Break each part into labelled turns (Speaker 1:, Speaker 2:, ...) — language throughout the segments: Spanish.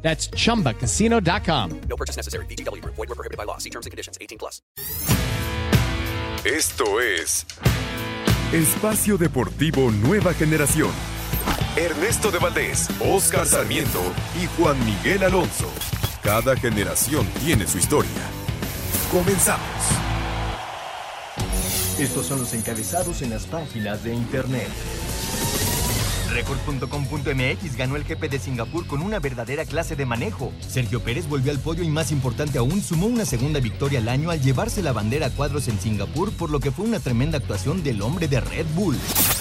Speaker 1: That's chumbacasino.com.
Speaker 2: No purchase necessary. BGW. Void were prohibited by law. See terms and conditions. 18 plus.
Speaker 3: Esto es Espacio Deportivo Nueva Generación. Ernesto de Valdés, Oscar Sarmiento y Juan Miguel Alonso. Cada generación tiene su historia. Comenzamos.
Speaker 4: Estos son los encabezados en las páginas de internet. Record.com.mx ganó el GP de Singapur con una verdadera clase de manejo. Sergio Pérez volvió al podio y más importante aún, sumó una segunda victoria al año al llevarse la bandera a cuadros en Singapur, por lo que fue una tremenda actuación del hombre de Red Bull.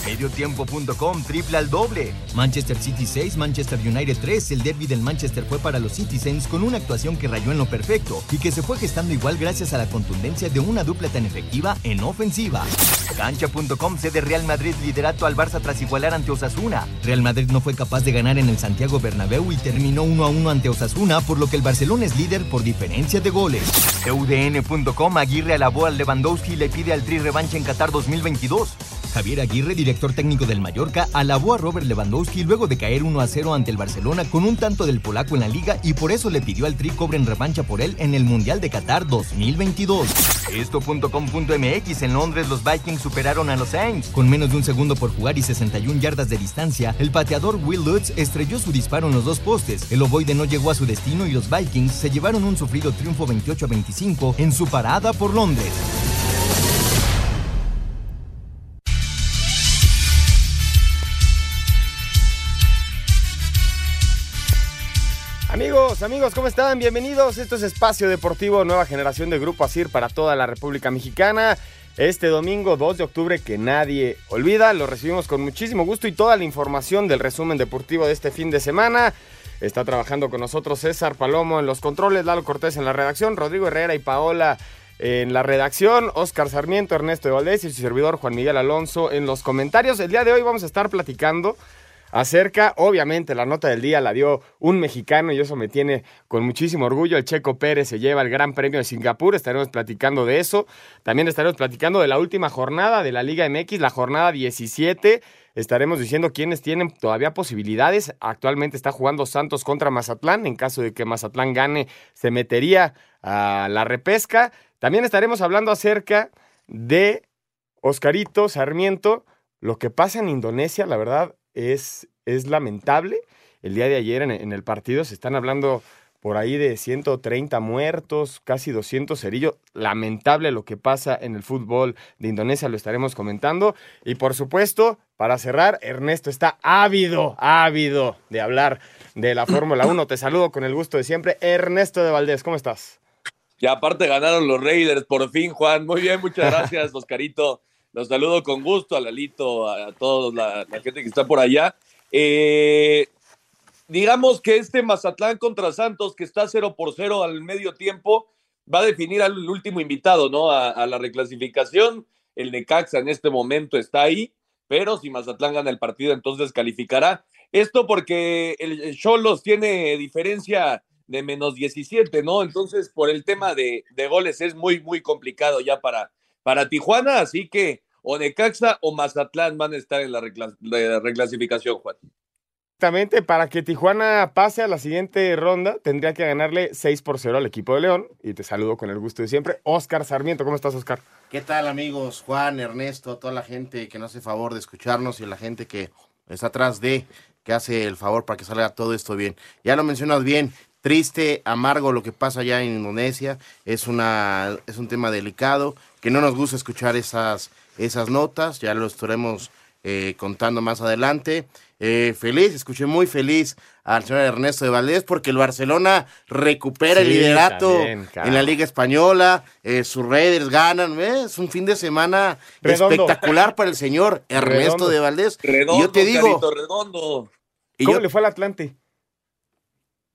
Speaker 4: Mediotiempo.com triple al doble. Manchester City 6, Manchester United 3. El derby del Manchester fue para los Citizens con una actuación que rayó en lo perfecto y que se fue gestando igual gracias a la contundencia de una dupla tan efectiva en ofensiva. Cancha.com cede Real Madrid liderato al Barça tras igualar ante Osasuna. Real Madrid no fue capaz de ganar en el Santiago Bernabéu y terminó 1 a 1 ante Osasuna, por lo que el Barcelona es líder por diferencia de goles. UDN.com Aguirre alabó al Lewandowski y le pide al Tri revancha en Qatar 2022. Javier Aguirre, director técnico del Mallorca, alabó a Robert Lewandowski luego de caer 1 a 0 ante el Barcelona con un tanto del polaco en la liga y por eso le pidió al Tri cobren revancha por él en el Mundial de Qatar 2022. Esto.com.mx en Londres los Vikings superaron a los Saints. Con menos de un segundo por jugar y 61 yardas de distancia, el pateador Will Lutz estrelló su disparo en los dos postes. El ovoide no llegó a su destino y los Vikings se llevaron un sufrido triunfo 28 a 25 en su parada por Londres.
Speaker 5: Amigos, ¿cómo están? Bienvenidos. Esto es Espacio Deportivo Nueva Generación de Grupo ASIR para toda la República Mexicana. Este domingo 2 de octubre que nadie olvida, lo recibimos con muchísimo gusto y toda la información del resumen deportivo de este fin de semana. Está trabajando con nosotros César Palomo en los controles, Lalo Cortés en la redacción, Rodrigo Herrera y Paola en la redacción, Oscar Sarmiento, Ernesto de Valdés y su servidor Juan Miguel Alonso en los comentarios. El día de hoy vamos a estar platicando acerca, obviamente la nota del día la dio un mexicano y eso me tiene con muchísimo orgullo. El Checo Pérez se lleva el Gran Premio de Singapur, estaremos platicando de eso. También estaremos platicando de la última jornada de la Liga MX, la jornada 17. Estaremos diciendo quiénes tienen todavía posibilidades. Actualmente está jugando Santos contra Mazatlán. En caso de que Mazatlán gane, se metería a la repesca. También estaremos hablando acerca de Oscarito Sarmiento. Lo que pasa en Indonesia, la verdad, es, es lamentable. El día de ayer en, en, el partido se están hablando por ahí de 130 muertos, casi 200 heridos. Lamentable lo que pasa en el fútbol de Indonesia, lo estaremos comentando. Y por supuesto, para cerrar, Ernesto está ávido, ávido de hablar de la Fórmula 1. Te saludo con el gusto de siempre. Ernesto de Valdés, ¿cómo estás?
Speaker 6: Y aparte ganaron los Raiders, por fin, Juan. Muy bien, muchas gracias, Oscarito. Los saludo con gusto a Lalito, a, toda la, la, gente que está por allá. Eh, digamos que este Mazatlán contra Santos, que está 0 por 0 al medio tiempo, va a definir al último invitado, ¿no? A, a la reclasificación. El Necaxa en este momento está ahí, pero si Mazatlán gana el partido, entonces calificará. Esto porque el Cholos tiene diferencia de menos 17, ¿no? Entonces, por el tema de, de goles es muy, muy complicado ya para, para Tijuana, así que o Necaxa o Mazatlán van a estar en la, reclas la reclasificación, Juan.
Speaker 5: Exactamente, para que Tijuana pase a la siguiente ronda, tendría que ganarle 6 por 0 al equipo de León. Y te saludo con el gusto de siempre. Oscar Sarmiento, ¿cómo estás, Oscar?
Speaker 7: ¿Qué tal, amigos? Juan, Ernesto, toda la gente que nos hace favor de escucharnos y la gente que está atrás de, que hace el favor para que salga todo esto bien. Ya lo mencionas bien, triste, amargo lo que pasa allá en Indonesia. Es, una, es un tema delicado, que no nos gusta escuchar esas, esas notas, ya lo estaremos eh, contando más adelante. Eh, feliz, escuché muy feliz al señor Ernesto de Valdés porque el Barcelona recupera sí, el liderato también, en la Liga Española, eh, sus Raiders ganan, ¿eh? es un fin de semana redondo. espectacular para el señor Ernesto redondo. de Valdés.
Speaker 6: Redondo,
Speaker 7: y yo te digo,
Speaker 6: carito, redondo.
Speaker 5: ¿cómo yo, le fue al Atlante?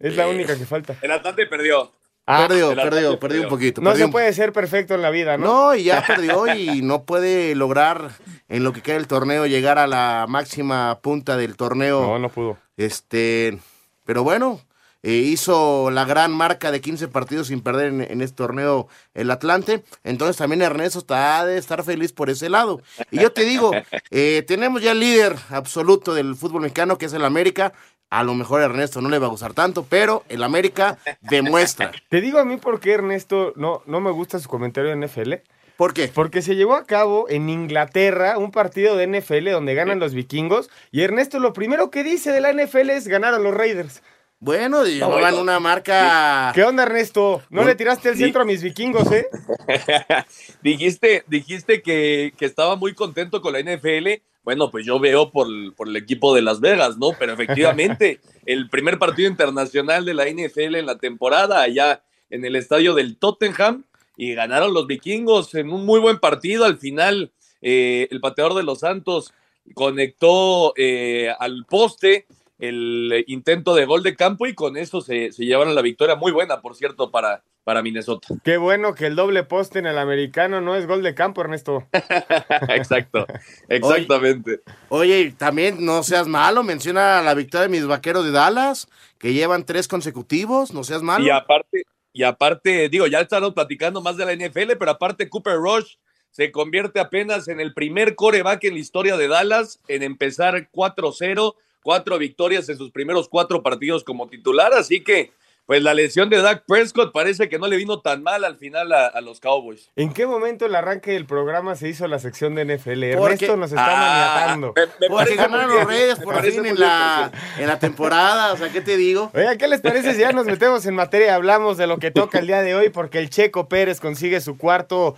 Speaker 5: Es la única que falta.
Speaker 6: El Atlante perdió.
Speaker 5: Ah,
Speaker 7: perdió, perdió,
Speaker 6: perdió.
Speaker 7: perdió un poquito.
Speaker 5: No
Speaker 7: perdió
Speaker 5: se
Speaker 7: un-
Speaker 5: puede ser perfecto en la vida, ¿no?
Speaker 7: No, y ya perdió y no puede lograr en lo que queda el torneo llegar a la máxima punta del torneo.
Speaker 5: No, no pudo.
Speaker 7: Este, pero bueno, eh, hizo la gran marca de 15 partidos sin perder en, en este torneo el Atlante. Entonces también Ernesto está de estar feliz por ese lado. Y yo te digo, eh, tenemos ya el líder absoluto del fútbol mexicano, que es el América. A lo mejor a Ernesto no le va a gustar tanto, pero el América demuestra.
Speaker 5: Te digo a mí por qué Ernesto no, no me gusta su comentario de NFL.
Speaker 7: ¿Por qué?
Speaker 5: Porque se llevó a cabo en Inglaterra un partido de NFL donde ganan los vikingos. Y Ernesto lo primero que dice de la NFL es ganaron los Raiders.
Speaker 7: Bueno, llevaban
Speaker 6: bueno.
Speaker 7: una marca.
Speaker 5: ¿Qué onda, Ernesto? No le tiraste el centro a mis vikingos, ¿eh?
Speaker 6: dijiste dijiste que, que estaba muy contento con la NFL. Bueno, pues yo veo por, el- por el equipo de Las Vegas, ¿no? Pero efectivamente, el primer partido internacional de la NFL en la temporada, allá en el estadio del Tottenham, y ganaron los vikingos en un muy buen partido. Al final, eh, el pateador de los Santos conectó eh, al poste el intento de gol de campo y con eso se, se llevaron la victoria muy buena, por cierto, para, para Minnesota.
Speaker 5: Qué bueno que el doble poste en el americano no es gol de campo, Ernesto.
Speaker 6: Exacto, exactamente.
Speaker 7: Oye, también no seas malo, menciona la victoria de mis vaqueros de Dallas, que llevan tres consecutivos, no seas malo.
Speaker 6: Y aparte, y aparte, digo, ya estamos platicando más de la NFL, pero aparte Cooper Rush se convierte apenas en el primer coreback en la historia de Dallas en empezar 4-0, cuatro victorias en sus primeros cuatro partidos como titular, así que pues la lesión de Dak Prescott parece que no le vino tan mal al final a, a los Cowboys.
Speaker 5: ¿En qué momento el arranque del programa se hizo la sección de NFL?
Speaker 7: Porque-
Speaker 5: Ernesto nos está
Speaker 6: Ah,
Speaker 5: maniatando.
Speaker 6: me- me
Speaker 7: Porque ganaron los Reyes por fin en la, en la temporada, o sea, ¿qué te digo?
Speaker 5: Oiga, ¿qué les parece si ya nos metemos en materia y hablamos de lo que toca el día de hoy? Porque el Checo Pérez consigue su cuarto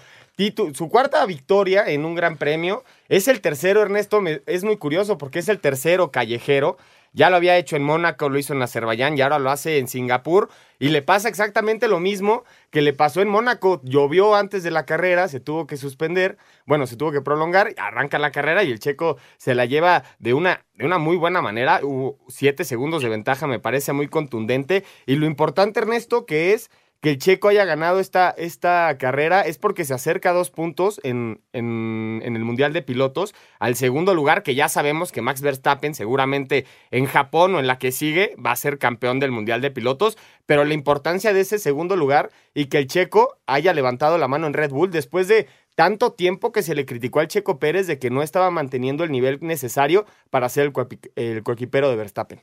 Speaker 5: su cuarta victoria en un gran premio. Es el tercero, Ernesto, es muy curioso porque es el tercero callejero. Ya lo había hecho en Mónaco, lo hizo en Azerbaiyán y ahora lo hace en Singapur. Y le pasa exactamente lo mismo que le pasó en Mónaco. Llovió antes de la carrera, se tuvo que suspender, bueno, se tuvo que prolongar, arranca la carrera y el checo se la lleva de una, de una muy buena manera. Hubo siete segundos de ventaja, me parece muy contundente. Y lo importante, Ernesto, que es que el checo haya ganado esta, esta carrera es porque se acerca dos puntos en, en- en el Mundial de Pilotos al segundo lugar, que ya sabemos que Max Verstappen seguramente en Japón o en la que sigue va a ser campeón del Mundial de Pilotos, pero la importancia de ese segundo lugar y que el checo haya levantado la mano en Red Bull después de tanto tiempo que se le criticó al Checo Pérez de que no estaba manteniendo el nivel necesario para ser el coequipero de Verstappen.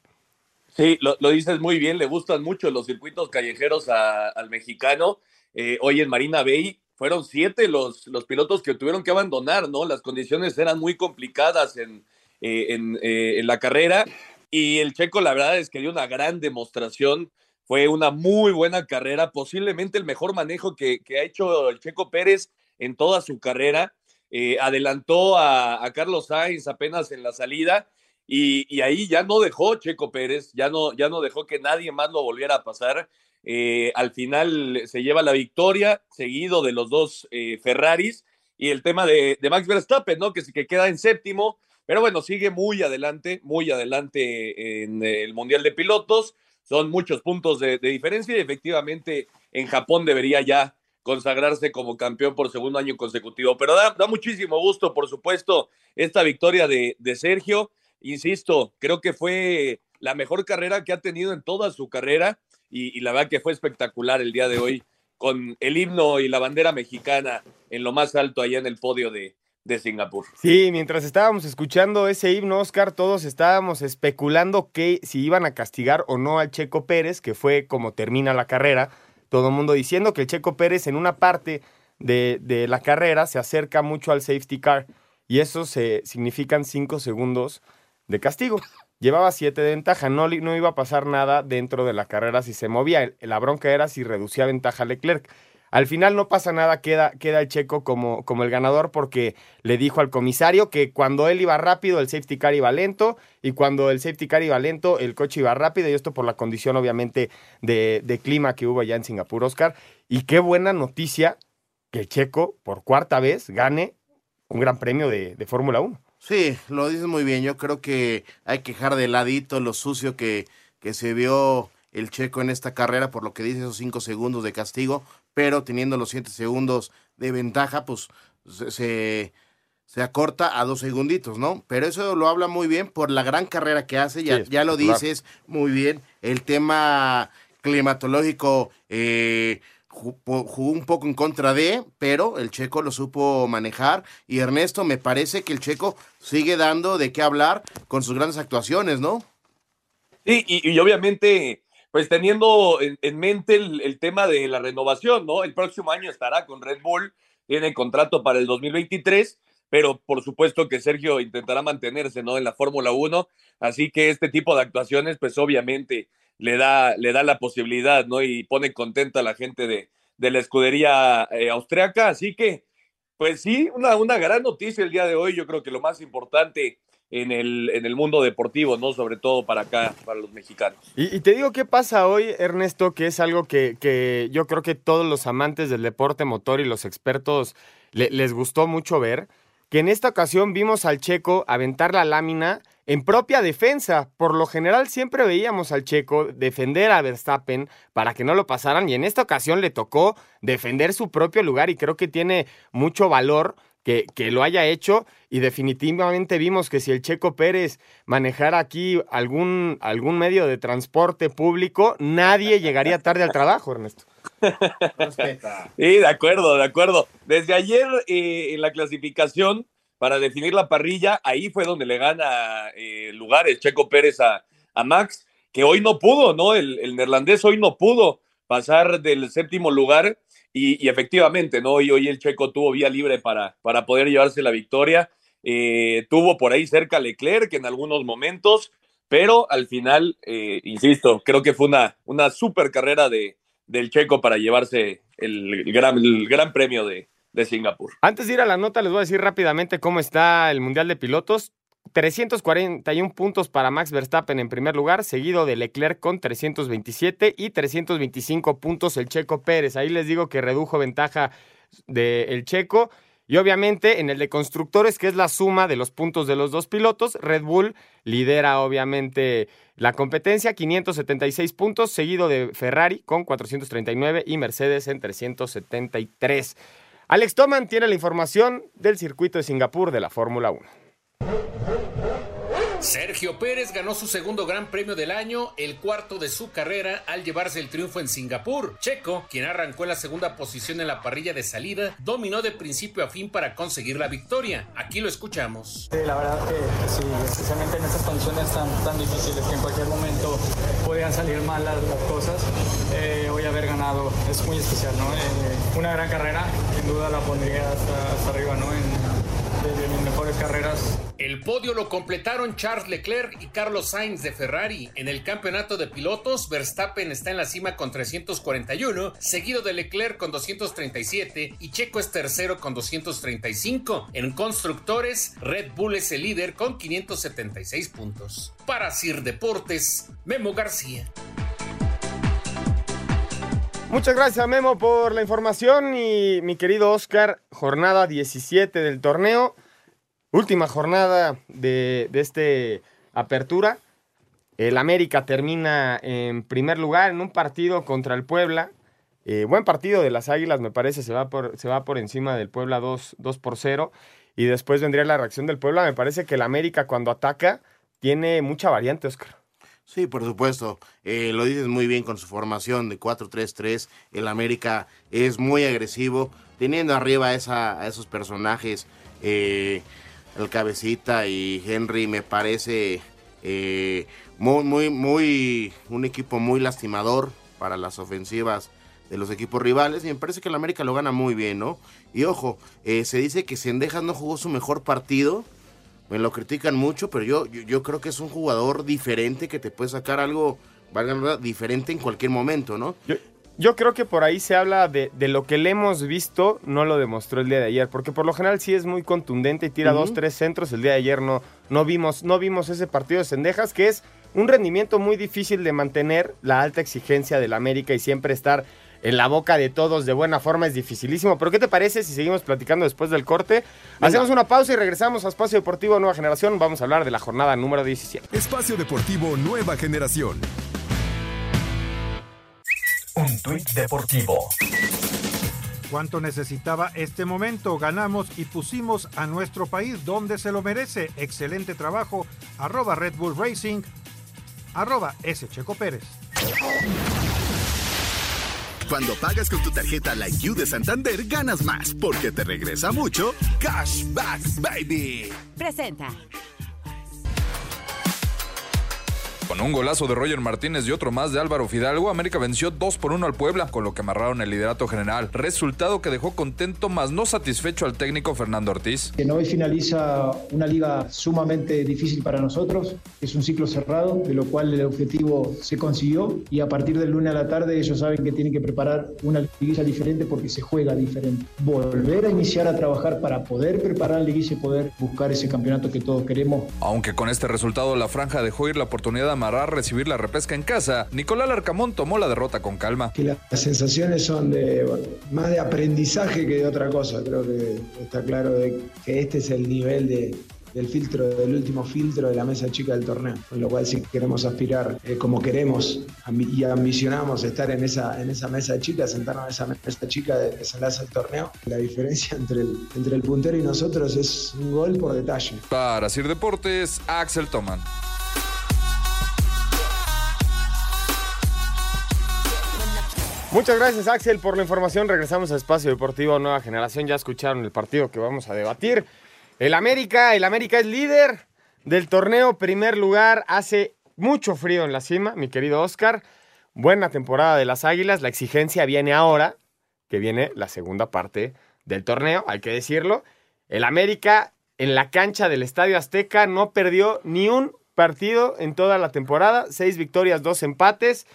Speaker 6: Sí, lo, lo dices muy bien, le gustan mucho los circuitos callejeros al mexicano. Eh, hoy en Marina Bay fueron siete los, los pilotos que tuvieron que abandonar, ¿no? Las condiciones eran muy complicadas en, eh, eh, en la carrera y el checo la verdad es que dio una gran demostración. Fue una muy buena carrera, posiblemente el mejor manejo que, que ha hecho el Checo Pérez en toda su carrera. Adelantó a, a Carlos Sainz apenas en la salida y, ahí ya no dejó Checo Pérez, ya no, ya no dejó que nadie más lo volviera a pasar. Eh, al final se lleva la victoria, seguido de los dos eh, Ferraris, y el tema de, Max Verstappen, ¿no? Que, que queda en séptimo, pero bueno, sigue muy adelante, muy adelante en el Mundial de Pilotos. Son muchos puntos de, diferencia y efectivamente en Japón debería ya consagrarse como campeón por segundo año consecutivo. Pero da, muchísimo gusto, por supuesto, esta victoria de Sergio. Insisto, creo que fue la mejor carrera que ha tenido en toda su carrera y, y la verdad que fue espectacular el día de hoy con el himno y la bandera mexicana en lo más alto allá en el podio de, de Singapur.
Speaker 5: Sí, mientras estábamos escuchando ese himno, Oscar, todos estábamos especulando que si iban a castigar o no al Checo Pérez, que fue como termina la carrera. Todo el mundo diciendo que el Checo Pérez en una parte de, de la carrera se acerca mucho al safety car y eso se significan cinco segundos de castigo. Llevaba siete de ventaja, no, no iba a pasar nada dentro de la carrera si se movía. La bronca era si reducía ventaja Leclerc. Al final no pasa nada, queda, queda el checo como, como el ganador porque le dijo al comisario que cuando él iba rápido el safety car iba lento y cuando el safety car iba lento el coche iba rápido y esto por la condición obviamente de, de clima que hubo allá en Singapur, Oscar. Y qué buena noticia que el checo por cuarta vez gane un gran premio de, de Fórmula 1.
Speaker 7: Sí, lo dices muy bien. Yo creo que hay que dejar de ladito lo sucio que, que se vio el checo en esta carrera, por lo que dice esos cinco segundos de castigo, pero teniendo los siete segundos de ventaja, pues se, se, se acorta a dos segunditos, ¿no? Pero eso lo habla muy bien por la gran carrera que hace, ya,
Speaker 5: Sí,
Speaker 7: ya lo dices muy bien, el tema climatológico eh, jugó un poco en contra de, pero el checo lo supo manejar y Ernesto me parece que el checo sigue dando de qué hablar con sus grandes actuaciones, ¿no?
Speaker 6: Sí, y, obviamente, pues teniendo en, en mente el, el tema de la renovación, ¿no? El próximo año estará con Red Bull, tiene contrato para el 2023, pero por supuesto que Sergio intentará mantenerse, ¿no? En la Fórmula 1, así que este tipo de actuaciones, pues obviamente le da, le da la posibilidad, ¿no? Y pone contenta a la gente de, de la escudería eh, austriaca, así que, pues sí, una, una gran noticia el día de hoy, yo creo que lo más importante en el, en el mundo deportivo, ¿no? Sobre todo para acá, para los mexicanos.
Speaker 5: Y, te digo qué pasa hoy, Ernesto, que es algo que, que yo creo que todos los amantes del deporte motor y los expertos le- les gustó mucho ver, que en esta ocasión vimos al checo aventar la lámina en propia defensa. Por lo general siempre veíamos al checo defender a Verstappen para que no lo pasaran y en esta ocasión le tocó defender su propio lugar y creo que tiene mucho valor que, que lo haya hecho y definitivamente vimos que si el Checo Pérez manejara aquí algún, algún medio de transporte público, nadie llegaría tarde al trabajo, Ernesto.
Speaker 6: Sí, de acuerdo, de acuerdo. Desde ayer eh, en la clasificación para definir la parrilla, ahí fue donde le gana eh, lugares Checo Pérez a, a Max, que hoy no pudo, ¿no? El, el neerlandés hoy no pudo pasar del séptimo lugar y, y efectivamente, ¿no? Y hoy el Checo tuvo vía libre para, para poder llevarse la victoria. Eh, tuvo por ahí cerca Leclerc en algunos momentos, pero al final, eh, insisto, creo que fue una, una super carrera de, del Checo para llevarse el, gran, gran premio de, de Singapur.
Speaker 5: Antes de ir a la nota, les voy a decir rápidamente cómo está el Mundial de Pilotos. 341 puntos para Max Verstappen en primer lugar, seguido de Leclerc con 327 y 325 puntos el Checo Pérez. Ahí les digo que redujo ventaja del Checo. Y obviamente en el de constructores, que es la suma de los puntos de los dos pilotos, Red Bull lidera obviamente la competencia, 576 puntos, seguido de Ferrari con 439 y Mercedes en 373. Alex Toman tiene la información del circuito de Singapur de la Fórmula 1.
Speaker 8: Sergio Pérez ganó su segundo gran premio del año, el cuarto de su carrera, al llevarse el triunfo en Singapur. Checo, quien arrancó en la segunda posición en la parrilla de salida, dominó de principio a fin para conseguir la victoria. Aquí lo escuchamos.
Speaker 9: Sí, la verdad que sí, especialmente en estas condiciones tan, tan difíciles que en cualquier momento podían salir mal las, cosas, eh, hoy haber ganado es muy especial, ¿no? Eh, una gran carrera, sin duda la pondría hasta, arriba, ¿no? En, de, de carreras.
Speaker 8: El podio lo completaron Charles Leclerc y Carlos Sainz de Ferrari. En el campeonato de pilotos, Verstappen está en la cima con 341, seguido de Leclerc con 237 y Checo es tercero con 235. En constructores, Red Bull es el líder con 576 puntos. Para Sir Deportes, Memo García.
Speaker 5: Muchas gracias, Memo, por la información. Y mi querido Oscar, jornada 17 del torneo. Última jornada de, de este apertura. El América termina en primer lugar en un partido contra el Puebla. Eh, buen partido de las Águilas, me parece, se va por, se va por encima del Puebla 2, 2 por 0. Y después vendría la reacción del Puebla. Me parece que el América cuando ataca tiene mucha variante, Oscar.
Speaker 7: Sí, por supuesto. Eh, lo dices muy bien con su formación de 4-3-3. El América es muy agresivo, teniendo arriba esa, a esos personajes. eh, el Cabecita y Henry me parece eh, muy, muy, muy, un equipo muy lastimador para las ofensivas de los equipos rivales y me parece que el América lo gana muy bien, ¿no? Y ojo, eh, se dice que Sendejas no jugó su mejor partido, me lo critican mucho, pero yo, yo, yo creo que es un jugador diferente que te puede sacar algo, valga la verdad, diferente en cualquier momento, ¿no?
Speaker 5: Yo, yo creo que por ahí se habla de, de lo que le hemos visto, no lo demostró el día de ayer, porque por lo general sí es muy contundente y tira dos, tres centros. El día de ayer no, no, vimos, no vimos ese partido de Cendejas, que es un rendimiento muy difícil de mantener, la alta exigencia del América y siempre estar en la boca de todos de buena forma es dificilísimo. Pero ¿qué te parece si seguimos platicando después del corte? Hacemos una pausa y regresamos a Espacio Deportivo Nueva Generación. Vamos a hablar de la jornada número 17.
Speaker 3: Espacio Deportivo Nueva Generación.
Speaker 10: Un tuit deportivo.
Speaker 11: ¿Cuánto necesitaba este momento? Ganamos y pusimos a nuestro país donde se lo merece. Excelente trabajo. Arroba Red Bull Racing. Arroba S. Checo Pérez.
Speaker 12: Cuando pagas con tu tarjeta Like You de Santander, ganas más, porque te regresa mucho Cashback Baby.
Speaker 13: Presenta.
Speaker 14: Con un golazo de Roger Martínez y otro más de Álvaro Fidalgo, América venció 2 por 1 al Puebla, con lo que amarraron el liderato general. Resultado que dejó contento, más no satisfecho al técnico Fernando Ortiz.
Speaker 15: Que hoy finaliza una liga sumamente difícil para nosotros. Es un ciclo cerrado, de lo cual el objetivo se consiguió. Y a partir del lunes a la tarde, ellos saben que tienen que preparar una liguilla diferente porque se juega diferente. Volver a iniciar a trabajar para poder preparar la liguilla y poder buscar ese campeonato que todos queremos.
Speaker 14: Aunque con este resultado la franja dejó ir la oportunidad de amarrar recibir la repesca en casa, Nicolás Larcamón tomó la derrota con calma.
Speaker 16: Que las sensaciones son de bueno, más de aprendizaje que de otra cosa. Creo que está claro de que este es el nivel de, del filtro, del último filtro de la mesa chica del torneo. Con lo cual, si queremos aspirar eh, como queremos y ambicionamos estar en esa, en esa mesa chica, sentarnos en esa mesa chica de desenlace del torneo, la diferencia entre el, entre el puntero y nosotros es un gol por detalle.
Speaker 14: Para Sir Deportes, Axel Toman.
Speaker 5: Muchas gracias Axel por la información. Regresamos a Espacio Deportivo Nueva Generación. Ya escucharon el partido que vamos a debatir. El América, el América es líder del torneo, primer lugar. Hace mucho frío en la cima, mi querido Oscar. Buena temporada de las Águilas. La exigencia viene ahora, que viene la segunda parte del torneo, hay que decirlo. El América en la cancha del Estadio Azteca no perdió ni un partido en toda la temporada. Seis victorias, dos empates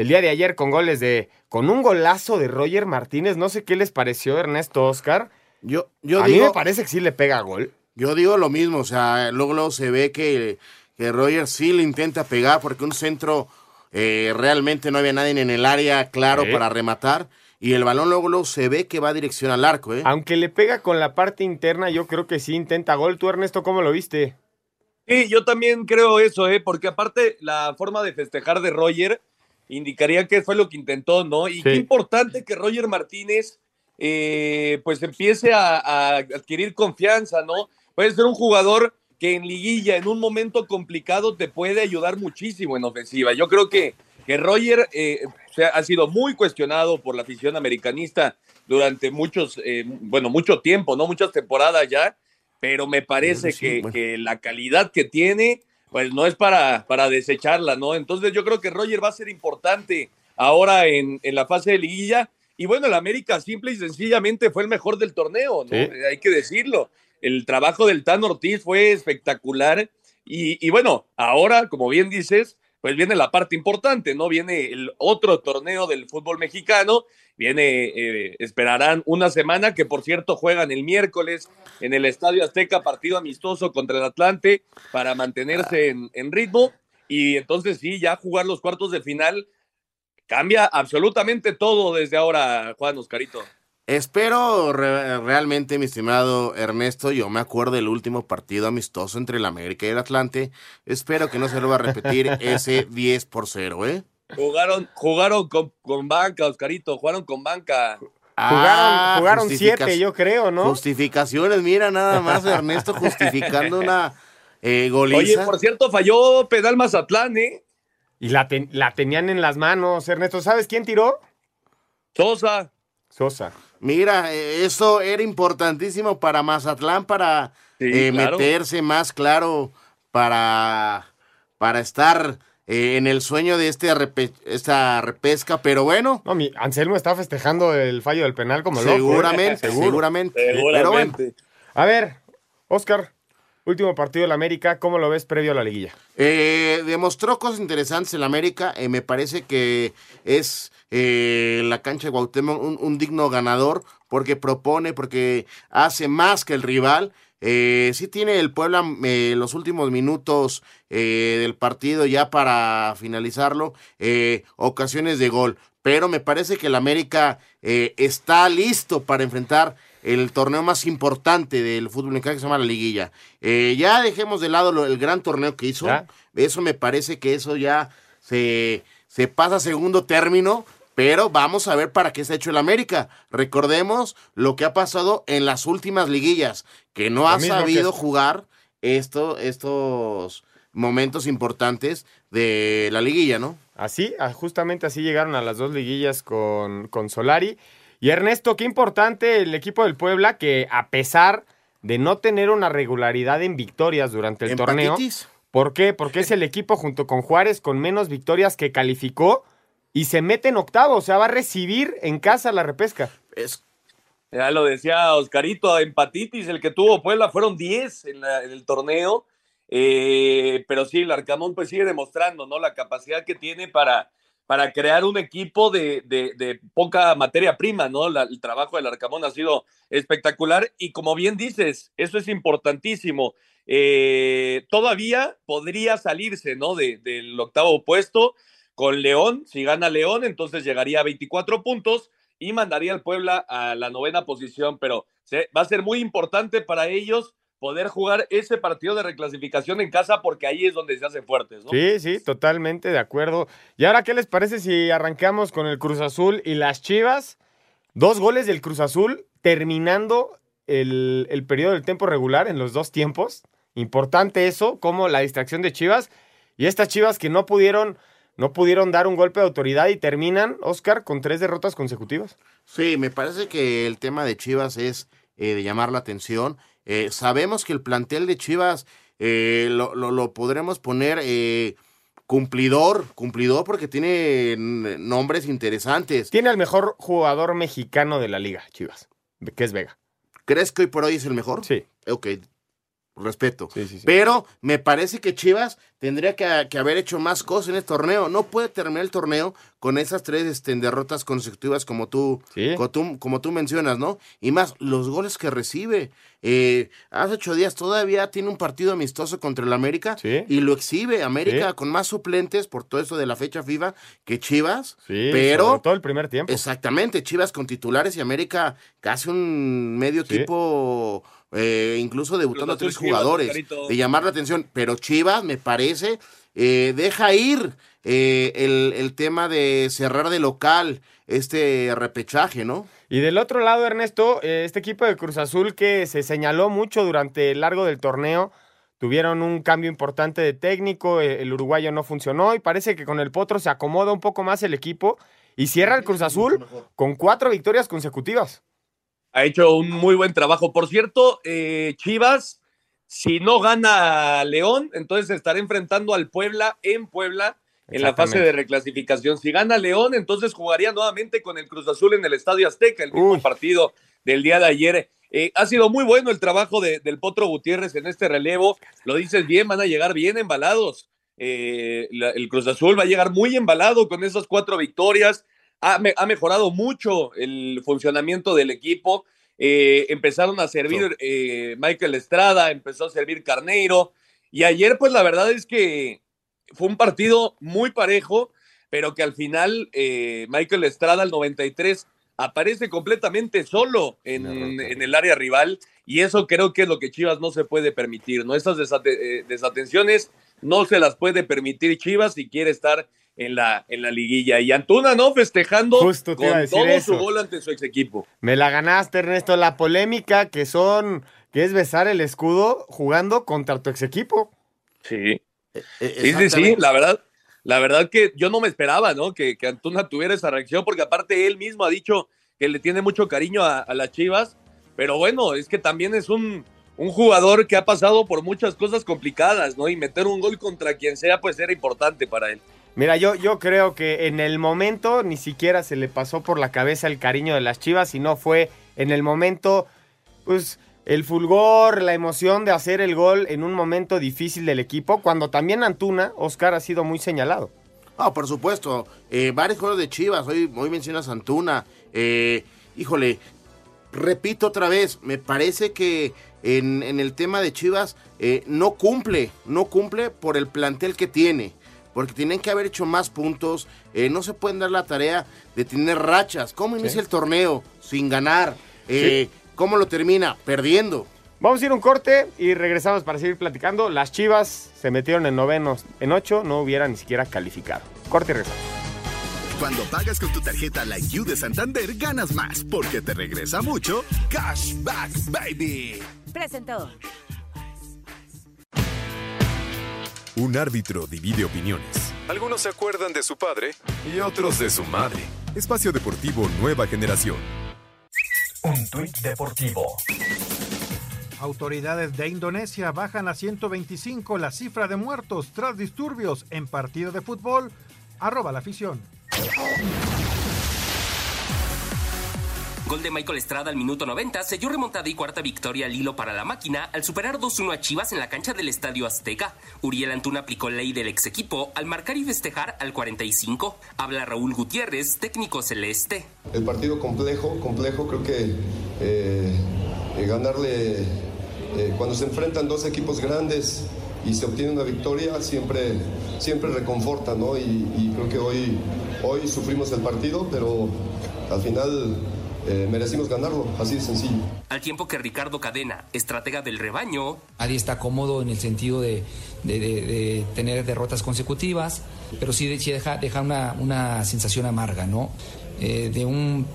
Speaker 5: el día de ayer con goles de. con un golazo de Roger Martínez. No sé qué les pareció, Ernesto Oscar.
Speaker 7: Yo, yo
Speaker 5: a
Speaker 7: digo,
Speaker 5: mí me parece que sí le pega gol.
Speaker 7: Yo digo lo mismo, o sea, luego, luego se ve que, que Roger sí le intenta pegar porque un centro eh, realmente no había nadie en el área claro para rematar. Y el balón luego, luego se ve que va dirección al arco, ¿eh?
Speaker 5: Aunque le pega con la parte interna, yo creo que sí intenta gol. ¿Tú, Ernesto, cómo lo viste?
Speaker 6: Sí, yo también creo eso, ¿eh? porque aparte la forma de festejar de Roger indicaría que fue lo que intentó, ¿no? Y qué importante que Roger Martínez eh, pues empiece a, a adquirir confianza, ¿no? Puede ser un jugador que en liguilla, en un momento complicado, te puede ayudar muchísimo en ofensiva. Yo creo que, que Roger eh, o sea, ha sido muy cuestionado por la afición americanista durante muchos, eh, bueno, mucho tiempo, ¿no? Muchas temporadas ya, pero me parece
Speaker 7: Sí,
Speaker 6: que,
Speaker 7: bueno.
Speaker 6: que la calidad que tiene, pues no es para, para desecharla, ¿no? Entonces yo creo que Roger va a ser importante ahora en, en la fase de liguilla. Y bueno, el América simple y sencillamente fue el mejor del torneo, ¿no?
Speaker 5: Sí.
Speaker 6: Eh, Hay que decirlo. El trabajo del Tan Ortiz fue espectacular. Y, y bueno, ahora, como bien dices, pues viene la parte importante, ¿no? Viene el otro torneo del fútbol mexicano. Viene, eh, esperarán una semana, que por cierto juegan el miércoles en el Estadio Azteca, partido amistoso contra el Atlante, para mantenerse en, en ritmo. Y entonces sí, ya jugar los cuartos de final cambia absolutamente todo desde ahora, Juan Oscarito.
Speaker 7: Espero re- realmente, mi estimado Ernesto, yo me acuerdo del último partido amistoso entre el América y el Atlante. Espero que no se lo va a repetir ese 10 por 0, ¿eh?
Speaker 6: Jugaron, jugaron con, con banca, Oscarito, jugaron con banca.
Speaker 7: Ah,
Speaker 5: jugaron siete, yo creo, ¿no?
Speaker 7: Justificaciones, mira nada más Ernesto justificando una eh,
Speaker 6: Oye,
Speaker 7: goliza.
Speaker 6: por cierto, falló penal Mazatlán, ¿eh?
Speaker 5: Y la, ten- la tenían en las manos, Ernesto. ¿Sabes quién tiró?
Speaker 6: Sosa.
Speaker 5: Sosa.
Speaker 7: Mira, eh, eso era importantísimo para Mazatlán para
Speaker 6: Sí,
Speaker 7: eh,
Speaker 6: claro.
Speaker 7: meterse más claro para, para estar eh, en el sueño de este repe- esta repesca, pero bueno.
Speaker 5: No, mi Anselmo está festejando el fallo del penal como loco. ¿eh?
Speaker 7: Seguramente,
Speaker 5: Seguro.
Speaker 7: seguramente. Pero bueno,
Speaker 5: A ver, Oscar, último partido de la América, ¿cómo lo ves previo a la liguilla?
Speaker 7: Eh, demostró cosas interesantes en la América. eh, me parece que es eh, la cancha de un, un digno ganador porque propone, porque hace más que el rival. Eh, sí tiene el Puebla eh, los últimos minutos eh, del partido ya para finalizarlo, eh, ocasiones de gol. Pero me parece que el América eh, está listo para enfrentar el torneo más importante del fútbol mexicano que se llama la liguilla. Eh, ya dejemos de lado lo- el gran torneo que hizo.
Speaker 5: ¿Ya?
Speaker 7: Eso me parece que eso ya se, se pasa a segundo término. Pero vamos a ver para qué se ha hecho el América. Recordemos lo que ha pasado en las últimas liguillas, que no
Speaker 5: Lo
Speaker 7: ha sabido
Speaker 5: que-
Speaker 7: jugar esto, estos momentos importantes de la liguilla, ¿no?
Speaker 5: Así, ah, justamente así llegaron a las dos liguillas con, con Solari. Y Ernesto, qué importante el equipo del Puebla que a pesar de no tener una regularidad en victorias durante el torneo. ¿Por qué? Porque es el equipo junto con Juárez con menos victorias que calificó y se mete en octavo, o sea, va a recibir en casa la repesca.
Speaker 7: Es
Speaker 6: Ya lo decía Oscarito, empatitis, el que tuvo Puebla fueron 10 en, el torneo, eh, pero sí, el Arcamón pues sigue demostrando, ¿no? La capacidad que tiene para, para crear un equipo de, de- poca materia prima, ¿no? El trabajo del Arcamón ha sido espectacular y como bien dices, eso es importantísimo. Eh, todavía podría salirse, ¿no? De- del octavo puesto con León, si gana León, entonces llegaría a 24 puntos y mandaría al Puebla a la novena posición, pero va a ser muy importante para ellos poder jugar ese partido de reclasificación en casa porque ahí es donde se hacen fuertes, ¿no?
Speaker 5: Sí, sí, totalmente de acuerdo. ¿Y ahora qué les parece si arrancamos con el Cruz Azul y las Chivas? Dos goles del Cruz Azul terminando el, el periodo del tiempo regular en los dos tiempos. Importante eso, como la distracción de Chivas. Y estas Chivas que no pudieron, no pudieron dar un golpe de autoridad y terminan, Oscar, con tres derrotas consecutivas.
Speaker 7: Sí, me parece que el tema de Chivas es eh, de llamar la atención. Eh, sabemos que el plantel de Chivas eh, lo, lo- lo podremos poner cumplidor, cumplidor porque tiene nombres interesantes.
Speaker 5: Tiene al mejor jugador mexicano de la liga, Chivas, que es Vega.
Speaker 7: ¿Crees que hoy por hoy es el mejor?
Speaker 5: Sí.
Speaker 7: Ok, respeto.
Speaker 5: Sí, sí, sí.
Speaker 7: Pero me parece que Chivas tendría que, que haber hecho más cosas en este torneo. No puede terminar el torneo con esas tres este, derrotas consecutivas como tú, como tú, como tú mencionas, ¿no? Y más, los goles que recibe. Eh, hace ocho días todavía tiene un partido amistoso contra el América y lo exhibe. América con más suplentes por todo eso de la fecha FIFA que Chivas.
Speaker 5: Sí,
Speaker 7: pero
Speaker 5: sobre todo el primer tiempo.
Speaker 7: Exactamente, Chivas con titulares y América casi un medio
Speaker 5: Sí.
Speaker 7: Eh, incluso debutando a tres
Speaker 6: Chivas,
Speaker 7: jugadores, de llamar la atención. Pero Chivas, me parece, eh, deja ir eh, el, el tema de cerrar de local este repechaje, ¿no?
Speaker 5: Y del otro lado, Ernesto, eh, este equipo de Cruz Azul que se señaló mucho durante el largo del torneo, tuvieron un cambio importante de técnico, eh, el uruguayo no funcionó y parece que con el Potro se acomoda un poco más el equipo y cierra el Cruz Azul con cuatro victorias consecutivas.
Speaker 6: Ha hecho un muy buen trabajo. Por cierto, eh, Chivas, si no gana León, entonces estará enfrentando al Puebla en Puebla en la fase de reclasificación. Si gana León, entonces jugaría nuevamente con el Cruz Azul en el Estadio Azteca, el mismo partido del día de ayer. Eh, ha sido muy bueno el trabajo de- del Potro Gutiérrez en este relevo. Lo dices bien, van a llegar bien embalados. Eh, la- el Cruz Azul va a llegar muy embalado con esas cuatro victorias. Ha, me- ha mejorado mucho el funcionamiento del equipo. Eh, empezaron a servir eh, Michael Estrada, empezó a servir Carneiro. Y ayer, pues la verdad es que fue un partido muy parejo, pero que al final eh, Michael Estrada al 93 aparece completamente solo en, en el área rival y eso creo que es lo que Chivas no se puede permitir, ¿no? Esas desate- desatenciones no se las puede permitir Chivas si quiere estar en la, en la liguilla. Y Antuna, ¿no? Festejando
Speaker 5: Justo
Speaker 6: con todo
Speaker 5: eso.
Speaker 6: su gol ante su ex equipo.
Speaker 5: Me la ganaste, Ernesto, la polémica que son, que es besar el escudo jugando contra tu ex equipo.
Speaker 6: Sí.
Speaker 7: Eh,
Speaker 6: Sí, sí, sí,
Speaker 7: exactamente.
Speaker 6: la verdad, la verdad que yo no me esperaba, ¿no? Que, que Antuna tuviera esa reacción, porque aparte él mismo ha dicho que le tiene mucho cariño a, a las Chivas, pero bueno, es que también es un, un jugador que ha pasado por muchas cosas complicadas, ¿no? Y meter un gol contra quien sea, pues era importante para él.
Speaker 5: Mira, yo, yo creo que en el momento ni siquiera se le pasó por la cabeza el cariño de las Chivas, sino fue en el momento, pues, el fulgor, la emoción de hacer el gol en un momento difícil del equipo, cuando también Antuna, Oscar, ha sido muy señalado.
Speaker 7: Ah, por supuesto. Eh, varios juegos de Chivas. Hoy, hoy mencionas Antuna. Eh, híjole, repito otra vez. Me parece que en, en el tema de Chivas eh, no cumple. No cumple por el plantel que tiene. Porque tienen que haber hecho más puntos. Eh, no se pueden dar la tarea de tener rachas. ¿Cómo inicia el torneo? Sin ganar. Eh, ¿Cómo lo termina? Perdiendo.
Speaker 5: Vamos a ir a un corte y regresamos para seguir platicando. Las Chivas se metieron en novenos, en ocho, no hubieran ni siquiera calificado. Corte y regresamos.
Speaker 12: Cuando pagas con tu tarjeta Like You de Santander, ganas más porque te regresa mucho Cashback Baby.
Speaker 10: Presentó.
Speaker 3: Un árbitro divide opiniones. Algunos se acuerdan de su padre y otros de su madre. Espacio Deportivo Nueva Generación.
Speaker 13: Un tuit deportivo.
Speaker 11: Autoridades de Indonesia bajan a 125 la cifra de muertos tras disturbios en partido de fútbol. Arroba la afición.
Speaker 17: Gol de Michael Estrada al minuto 90 selló remontada y cuarta victoria al hilo para la máquina al superar 2-1 a Chivas en la cancha del Estadio Azteca. Uriel Antuna aplicó ley del ex equipo al marcar y festejar al 45. Habla Raúl Gutiérrez, técnico celeste.
Speaker 18: El partido complejo, complejo, creo que eh, ganarle eh, cuando se enfrentan dos equipos grandes y se obtiene una victoria siempre, siempre reconforta, ¿no? Y, y creo que hoy, hoy sufrimos el partido, pero al final eh, merecimos ganarlo, así de sencillo.
Speaker 17: Al tiempo que Ricardo Cadena, estratega del rebaño,
Speaker 19: Nadie está cómodo en el sentido de, de- de- de tener derrotas consecutivas, pero sí, sí deja, deja una, una sensación amarga, ¿no? Eh, de un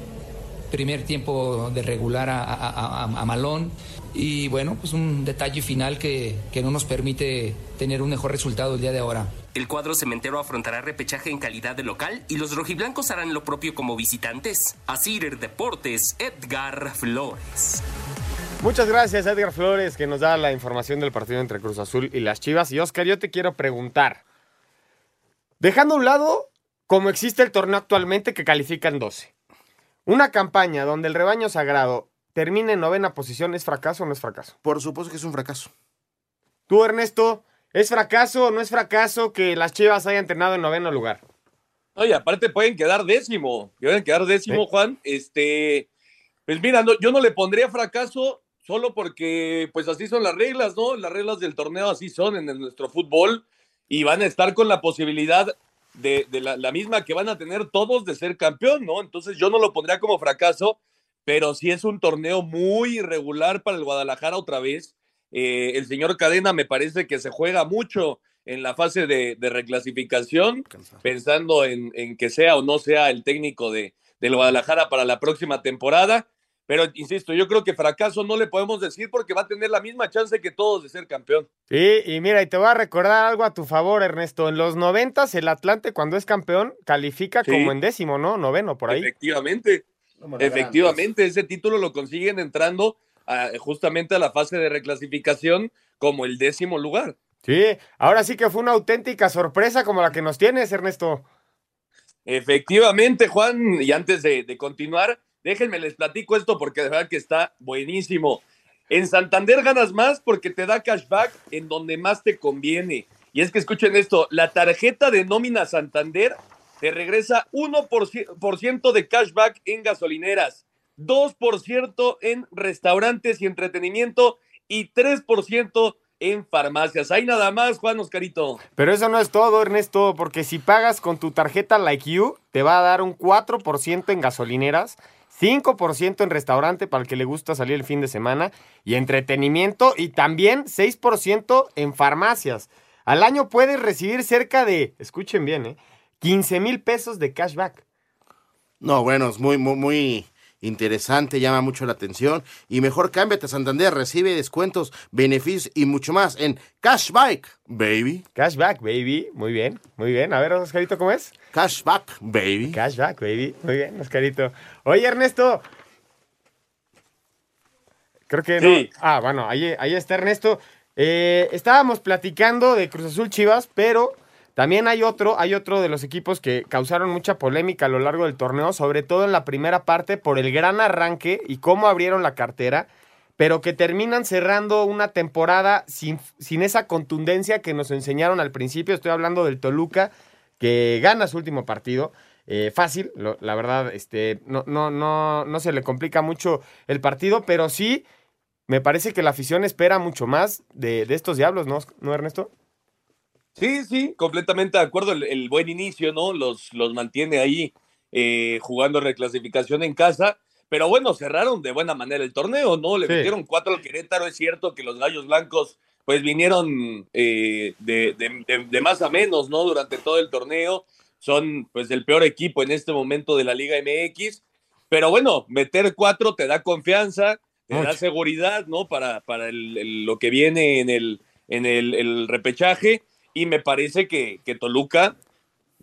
Speaker 19: primer tiempo de regular a, a- a- a- a malón y bueno, pues un detalle final que, que no nos permite tener un mejor resultado el día de ahora.
Speaker 17: el cuadro cementero afrontará repechaje en calidad de local y los rojiblancos harán lo propio como visitantes. Asir Deportes, Edgar Flores.
Speaker 5: Muchas gracias, Edgar Flores, que nos da la información del partido entre Cruz Azul y las Chivas. Y Oscar, yo te quiero preguntar. Dejando a un lado cómo existe el torneo actualmente que califican 12. Una campaña donde el rebaño sagrado termine en novena posición, ¿es fracaso o no es fracaso?
Speaker 7: Por supuesto que es un fracaso.
Speaker 5: Tú, Ernesto, ¿es fracaso o no es fracaso que las Chivas hayan terminado en noveno lugar?
Speaker 6: Oye, aparte pueden quedar décimo, pueden quedar décimo. Juan. Este, pues mira, no- yo no le pondría fracaso solo porque, pues así son las reglas, ¿no? Las reglas del torneo así son en el- nuestro fútbol y van a estar con la posibilidad de, de la, la misma que van a tener todos de ser campeón, ¿no? Entonces yo no lo pondría como fracaso, pero sí es un torneo muy irregular para el Guadalajara otra vez. Eh, el señor Cadena me parece que se juega mucho en la fase de, de reclasificación, pensando en, en que sea o no sea el técnico de, del Guadalajara para la próxima temporada. Pero insisto, yo creo que fracaso no le podemos decir porque va a tener la misma chance que todos de ser campeón.
Speaker 5: Sí, y mira, y te voy a recordar algo a tu favor, Ernesto. En los noventas, el Atlante, cuando es campeón, califica
Speaker 6: Sí.
Speaker 5: como en décimo, ¿no? Noveno, por ahí.
Speaker 6: Efectivamente. Efectivamente, ese título lo consiguen entrando a- justamente a la fase de reclasificación como el décimo lugar.
Speaker 5: Sí, ahora sí que fue una auténtica sorpresa como la que nos tienes, Ernesto.
Speaker 6: Efectivamente, Juan, y antes de, de continuar, déjenme les platico esto porque de verdad que está buenísimo. En Santander ganas más porque te da cashback en donde más te conviene. Y es que escuchen esto, la tarjeta de nómina Santander te regresa 1% por ciento de cashback en gasolineras, 2% en restaurantes y entretenimiento y 3% en farmacias. Ahí nada más, Juan Oscarito.
Speaker 5: Pero eso no es todo, Ernesto, porque si pagas con tu tarjeta Like You, te va a dar un 4% en gasolineras, 5% en restaurante para el que le gusta salir el fin de semana y entretenimiento y también 6% en farmacias. Al año puedes recibir cerca de, escuchen bien, ¿eh? 15 mil pesos de cashback.
Speaker 7: No, bueno, es muy, muy, muy interesante, llama mucho la atención. Y mejor cámbiate a Santander, recibe descuentos, beneficios y mucho más en Cashback, baby.
Speaker 5: Cashback, baby. Muy bien, muy bien. A ver, Oscarito, ¿cómo es?
Speaker 7: Cashback, baby.
Speaker 5: Cashback, baby. Muy bien, Oscarito. Oye, Ernesto. Creo que
Speaker 6: Sí.
Speaker 5: no. Ah, bueno, ahí, ahí está Ernesto. Eh, estábamos platicando de Cruz Azul Chivas, pero también hay otro, hay otro de los equipos que causaron mucha polémica a lo largo del torneo, sobre todo en la primera parte por el gran arranque y cómo abrieron la cartera, pero que terminan cerrando una temporada sin, sin esa contundencia que nos enseñaron al principio. Estoy hablando del Toluca, que gana su último partido. eh, fácil, lo- la verdad, este, no, no, no, no se le complica mucho el partido, pero sí me parece que la afición espera mucho más de, de estos diablos, ¿no, ¿no Ernesto?
Speaker 6: Sí, sí, completamente de acuerdo. El, el buen inicio, ¿no? Los, los mantiene ahí eh, jugando reclasificación en casa. Pero bueno, cerraron de buena manera el torneo, ¿no? Le
Speaker 5: Sí.
Speaker 6: metieron cuatro al Querétaro. Es cierto que los Gallos Blancos, pues vinieron eh, de, de- de- de más a menos, ¿no? Durante todo el torneo. son pues el peor equipo en este momento de la Liga MX. Pero bueno, meter cuatro te da confianza, te da seguridad, ¿no? Para, para el- el- lo que viene en el, en el repechaje. Y me parece que, que Toluca,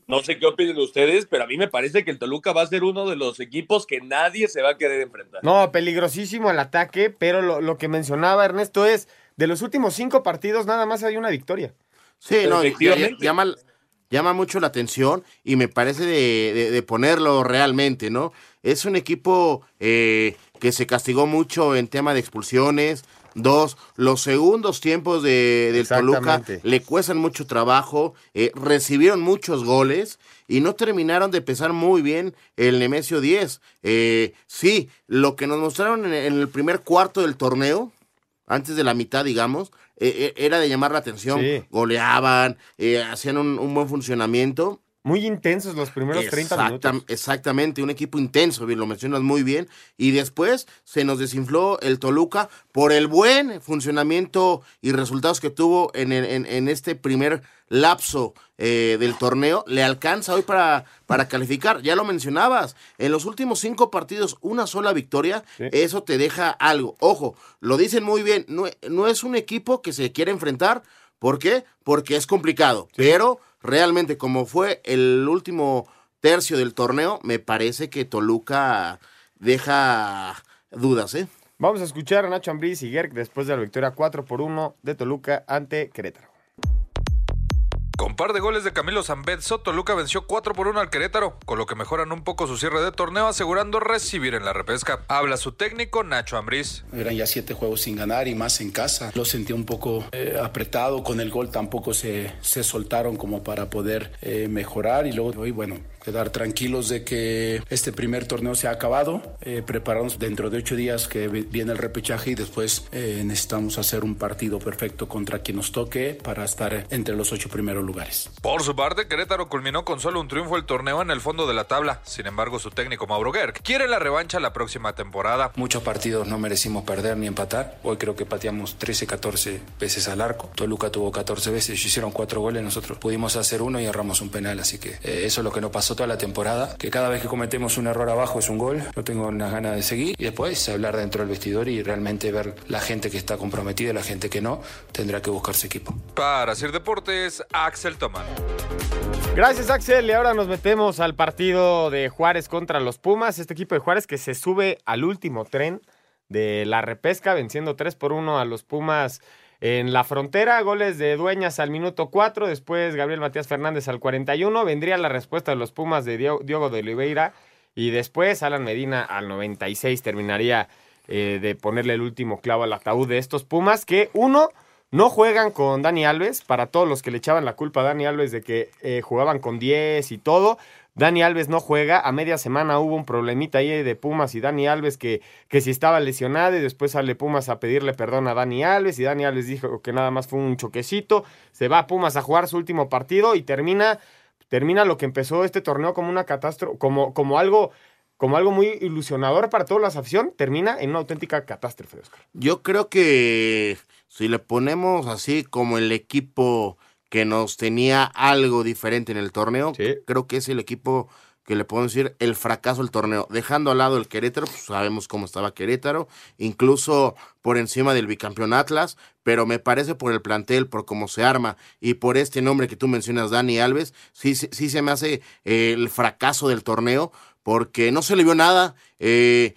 Speaker 6: no sé qué opinen ustedes, pero a mí me parece que el Toluca va a ser uno de los equipos que nadie se va a querer enfrentar.
Speaker 5: No, peligrosísimo el ataque, pero lo, lo que mencionaba Ernesto es, de los últimos cinco partidos nada más hay una victoria.
Speaker 7: Sí, no,
Speaker 5: Efectivamente.
Speaker 7: llama, llama mucho la atención y me parece de, de- de ponerlo realmente, ¿no? Es un equipo eh, que se castigó mucho en tema de expulsiones. Dos, los segundos tiempos de, del Toluca le cuestan mucho trabajo, eh, recibieron muchos goles y no terminaron de pesar muy bien el Nemesio 10. Eh, sí, lo que nos mostraron en, en el primer cuarto del torneo, antes de la mitad, digamos, eh, eh, era de llamar la atención.
Speaker 5: Sí.
Speaker 7: Goleaban, eh, hacían un, un buen funcionamiento.
Speaker 5: Muy intensos los primeros 30
Speaker 7: Exacta-
Speaker 5: minutos.
Speaker 7: Exactamente, un equipo intenso, bien, lo mencionas muy bien. Y después se nos desinfló el Toluca por el buen funcionamiento y resultados que tuvo en- en este primer lapso eh, del torneo. Le alcanza hoy para, para calificar. Ya lo mencionabas, en los últimos cinco partidos, una sola victoria, eso te deja algo. Ojo, lo dicen muy bien, no, no es un equipo que se quiere enfrentar. ¿Por qué? Porque es complicado. Pero realmente, como fue el último tercio del torneo, me parece que Toluca deja dudas, ¿eh?
Speaker 5: Vamos a escuchar a Nacho Ambriz y Gerg después de la victoria 4 por 1 de Toluca ante Querétaro.
Speaker 14: Con par de goles de Camilo Zambetso, Toluca venció 4 por 1 al Querétaro, con lo que mejoran un poco su cierre de torneo, asegurando recibir en la repesca. Habla su técnico Nacho Ambriz.
Speaker 10: Eran ya siete juegos sin ganar y más en casa. Lo sentí un poco eh, apretado con el gol, tampoco se, se soltaron como para poder eh, mejorar y luego hoy, bueno, quedar tranquilos de que este primer torneo se ha acabado, eh, prepararnos dentro de ocho días que vi- viene el repechaje y después eh, necesitamos hacer un partido perfecto contra quien nos toque para estar entre los ocho primeros lugares.
Speaker 14: Por su parte, Querétaro culminó con solo un triunfo el torneo en el fondo de la tabla. Sin embargo, su técnico Mauro Gerg quiere la revancha la próxima temporada.
Speaker 20: Muchos partidos no merecimos perder ni empatar. Hoy creo que pateamos 13, 14 veces al arco. Toluca tuvo 14 veces, hicieron 4 goles, nosotros pudimos hacer uno y erramos un penal. Así que eh, eso es lo que nos pasó toda la temporada. Que cada vez que cometemos un error abajo es un gol. No tengo unas ganas de seguir. Y después hablar dentro del vestidor y realmente ver la gente que está comprometida y la gente que no. Tendrá que buscar su equipo.
Speaker 14: Para Sir Deportes, Axel Tomán.
Speaker 5: Gracias, Axel. Y ahora nos metemos al partido de Juárez contra los Pumas. Este equipo de Juárez que se sube al último tren de la repesca, venciendo 3 por 1 a los Pumas en la frontera. Goles de Dueñas al minuto 4. Después Gabriel Matías Fernández al 41. Vendría la respuesta de los Pumas de Dio- Diogo de Oliveira. Y después Alan Medina al 96 terminaría eh, de ponerle el último clavo al ataúd de estos Pumas. Que uno. No juegan con Dani Alves, para todos los que le echaban la culpa a Dani Alves de que eh, jugaban con 10 y todo. Dani Alves no juega, a media semana hubo un problemita ahí de Pumas y Dani Alves que, que si estaba lesionado y después sale Pumas a pedirle perdón a Dani Alves y Dani Alves dijo que nada más fue un choquecito, se va a Pumas a jugar su último partido y termina, termina lo que empezó este torneo como una catástrofe, como, como algo como algo muy ilusionador para toda la afición, termina en una auténtica catástrofe, Oscar.
Speaker 7: Yo creo que si le ponemos así como el equipo que nos tenía algo diferente en el torneo, creo que es el equipo que le podemos decir el fracaso del torneo. Dejando al lado el Querétaro, pues sabemos cómo estaba Querétaro, incluso por encima del bicampeón Atlas, pero me parece por el plantel, por cómo se arma y por este nombre que tú mencionas, Dani Alves, sí, sí, sí se me hace eh, el fracaso del torneo, porque no se le vio nada. eh,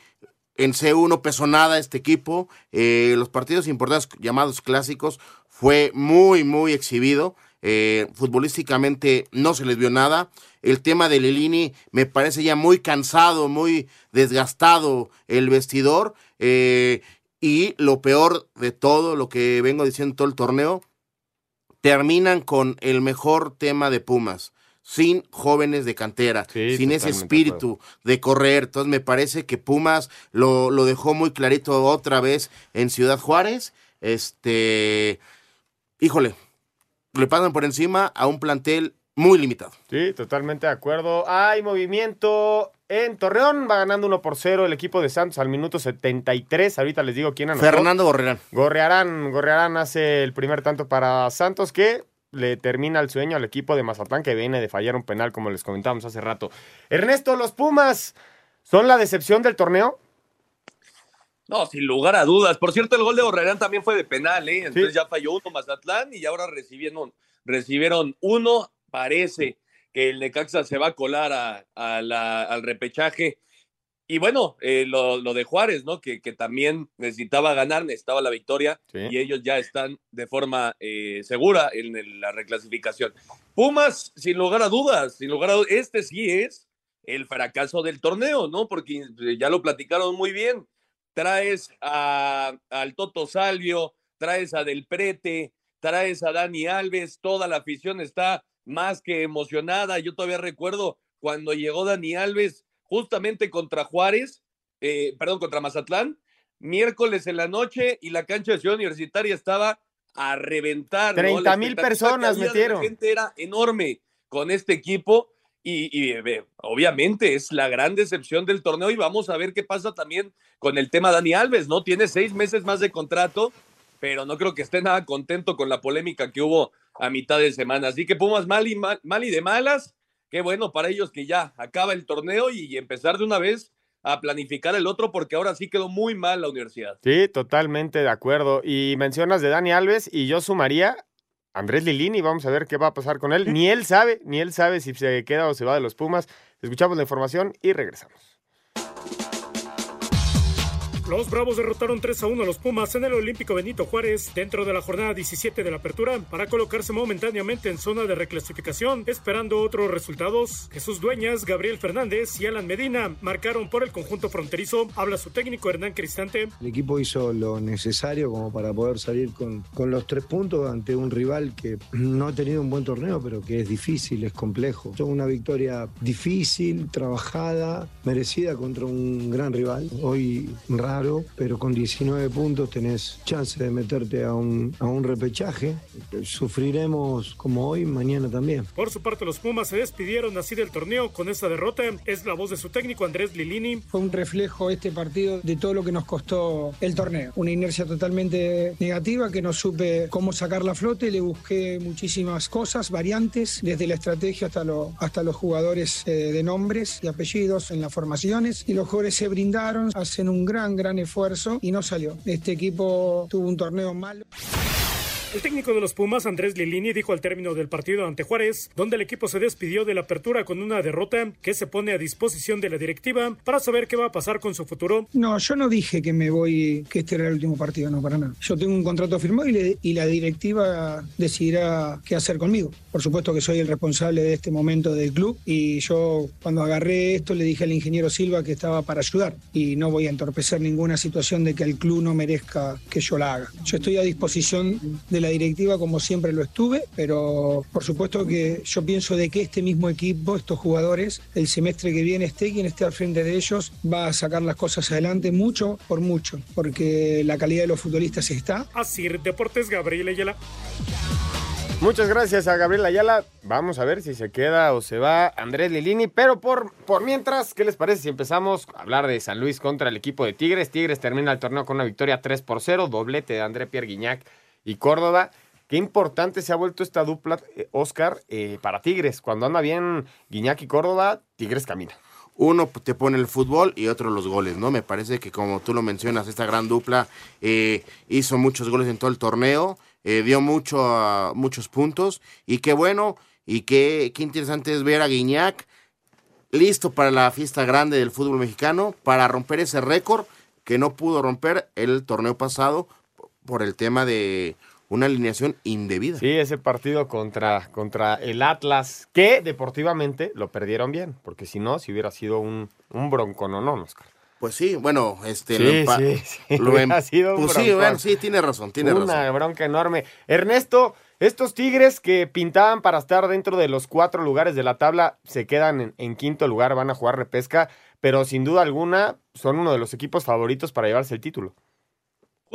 Speaker 7: en C1 no pesó nada este equipo. eh, los partidos importantes llamados clásicos fue muy, muy exhibido. Eh, futbolísticamente no se les vio nada. El tema de Lelini me parece ya muy cansado, muy desgastado el vestidor. eh, y lo peor de todo, lo que vengo diciendo todo el torneo, terminan con el mejor tema de Pumas. Sin jóvenes de cantera,
Speaker 5: Sí,
Speaker 7: sin ese espíritu de correr. Entonces me parece que Pumas lo, lo dejó muy clarito otra vez en Ciudad Juárez. Este, híjole, le pasan por encima a un plantel muy limitado.
Speaker 5: Sí, totalmente de acuerdo. Hay movimiento en Torreón, va ganando 1 por 0 el equipo de Santos al minuto 73. Ahorita les digo quién anotó.
Speaker 7: Fernando Gorrerán.
Speaker 5: Gorrearán, Gorrearán hace el primer tanto para Santos que le termina el sueño al equipo de Mazatlán que viene de fallar un penal, como les comentábamos hace rato. Ernesto, los Pumas son la decepción del torneo.
Speaker 6: No, sin lugar a dudas. Por cierto, el gol de Borrerán también fue de penal, ¿eh? Entonces ya falló uno Mazatlán y ahora recibieron, recibieron uno. Parece que el Necaxa se va a colar a, a la, al repechaje. Y bueno, eh, lo, lo, de Juárez, ¿no? Que, que, también necesitaba ganar, necesitaba la victoria sí. y ellos ya están de forma eh, segura en el, la reclasificación. Pumas, sin lugar a dudas, sin lugar a dudas, este sí es el fracaso del torneo, ¿no? Porque ya lo platicaron muy bien traes a, al Toto Salvio, traes a Del Prete, traes a Dani Alves, toda la afición está más que emocionada. Yo todavía recuerdo cuando llegó Dani Alves justamente contra Juárez, eh, perdón, contra Mazatlán, miércoles en la noche y la cancha de Ciudad Universitaria estaba a reventar.
Speaker 5: 30
Speaker 6: ¿no?
Speaker 5: mil personas metieron.
Speaker 6: La gente era enorme con este equipo y, y eh, obviamente es la gran decepción del torneo y vamos a ver qué pasa también con el tema Dani Alves, ¿no? Tiene seis meses más de contrato, pero no creo que esté nada contento con la polémica que hubo a mitad de semana. Así que Pumas mal y, mal, mal y de malas, qué bueno para ellos que ya acaba el torneo y empezar de una vez a planificar el otro porque ahora sí quedó muy mal la universidad.
Speaker 5: Sí, totalmente de acuerdo. Y mencionas de Dani Alves y yo sumaría Andrés Lilini, vamos a ver qué va a pasar con él. Ni él sabe, ni él sabe si se queda o se va de los Pumas. Escuchamos la información y regresamos.
Speaker 21: Los Bravos derrotaron 3 a 1 a los Pumas en el Olímpico Benito Juárez dentro de la jornada 17 de la apertura para colocarse momentáneamente en zona de reclasificación, esperando otros resultados. Jesús Dueñas, Gabriel Fernández y Alan Medina marcaron por el conjunto fronterizo. Habla su técnico Hernán Cristante.
Speaker 16: El equipo hizo lo necesario como para poder salir con, los tres puntos ante un rival que no ha tenido un buen torneo, pero que es difícil, es complejo. Fue una victoria difícil, trabajada, merecida contra un gran rival. Hoy raro pero con 19 puntos tenés chance de meterte a un, a un repechaje. Sufriremos como hoy, mañana también.
Speaker 21: Por su parte, los Pumas se despidieron así del torneo con esta derrota. Es la voz de su técnico Andrés Lilini.
Speaker 22: Fue un reflejo este partido de todo lo que nos costó el torneo. Una inercia totalmente negativa que no supe cómo sacar la flote. Le busqué muchísimas cosas, variantes, desde la estrategia hasta, lo, hasta los jugadores eh, de nombres y apellidos en las formaciones. Y los jugadores se brindaron, hacen un gran, gran esfuerzo y no salió. Este equipo tuvo un torneo malo.
Speaker 21: El técnico de los Pumas, Andrés Lilini, dijo al término del partido ante Juárez, donde el equipo se despidió de la apertura con una derrota que se pone a disposición de la directiva para saber qué va a pasar con su futuro.
Speaker 22: No, yo no dije que me voy, que este era el último partido, no, para nada. Yo tengo un contrato firmado y, le, y la directiva decidirá qué hacer conmigo. Por supuesto que soy el responsable de este momento del club y yo cuando agarré esto le dije al ingeniero Silva que estaba para ayudar y no voy a entorpecer ninguna situación de que el club no merezca que yo la haga. Yo estoy a disposición de la directiva como siempre lo estuve, pero por supuesto que yo pienso de que este mismo equipo, estos jugadores, el semestre que viene esté quien esté al frente de ellos, va a sacar las cosas adelante mucho por mucho, porque la calidad de los futbolistas está.
Speaker 21: Así, Deportes Gabriel Ayala.
Speaker 5: Muchas gracias a Gabriel Ayala. Vamos a ver si se queda o se va Andrés Lilini. Pero por, por mientras, ¿qué les parece si empezamos a hablar de San Luis contra el equipo de Tigres? Tigres termina el torneo con una victoria 3 por 0, doblete de André Pierre Guignac y Córdoba. Qué importante se ha vuelto esta dupla, eh, Oscar, eh, para Tigres. Cuando anda bien Guiñac y Córdoba, Tigres camina.
Speaker 7: Uno te pone el fútbol y otro los goles, ¿no? Me parece que como tú lo mencionas, esta gran dupla eh, hizo muchos goles en todo el torneo, dio mucho, uh, muchos puntos y qué bueno y qué, qué interesante es ver a Guiñac listo para la fiesta grande del fútbol mexicano, para romper ese récord que no pudo romper el torneo pasado por el tema de una alineación indebida.
Speaker 5: Sí, ese partido contra, contra el Atlas, que deportivamente lo perdieron bien, porque si no, si hubiera sido un, un bronco, no, no, Oscar.
Speaker 7: Pues sí, bueno, este
Speaker 5: sí,
Speaker 7: lo empa-
Speaker 5: sí, sí,
Speaker 7: lo em-
Speaker 5: hubiera sido un
Speaker 7: pues sí, bueno, sí, tiene razón, tiene
Speaker 5: Una
Speaker 7: razón.
Speaker 5: bronca enorme. Ernesto, estos Tigres que pintaban para estar dentro de los cuatro lugares de la tabla se quedan en, en quinto lugar, van a jugar repesca, pero sin duda alguna son uno de los equipos favoritos para llevarse el título.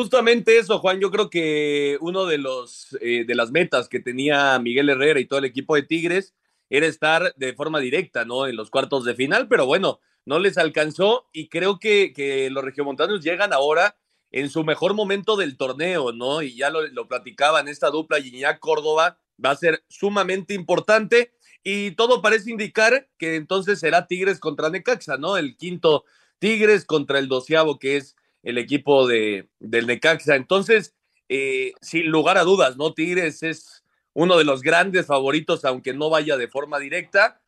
Speaker 6: Justamente eso, Juan. Yo creo que uno de los eh, de las metas que tenía Miguel Herrera y todo el equipo de Tigres era estar de forma directa, ¿no? En los cuartos de final, pero bueno, no les alcanzó y creo que, que los regiomontanos llegan ahora en su mejor momento del torneo, ¿no? Y ya lo, lo platicaban esta dupla Gignac Córdoba, va a ser sumamente importante y todo parece indicar que entonces será Tigres contra Necaxa, ¿no? El quinto Tigres contra el doceavo que es el equipo de, del Necaxa. Entonces, eh, sin lugar a dudas, ¿no? Tigres es uno de los grandes favoritos, aunque no vaya de forma directa,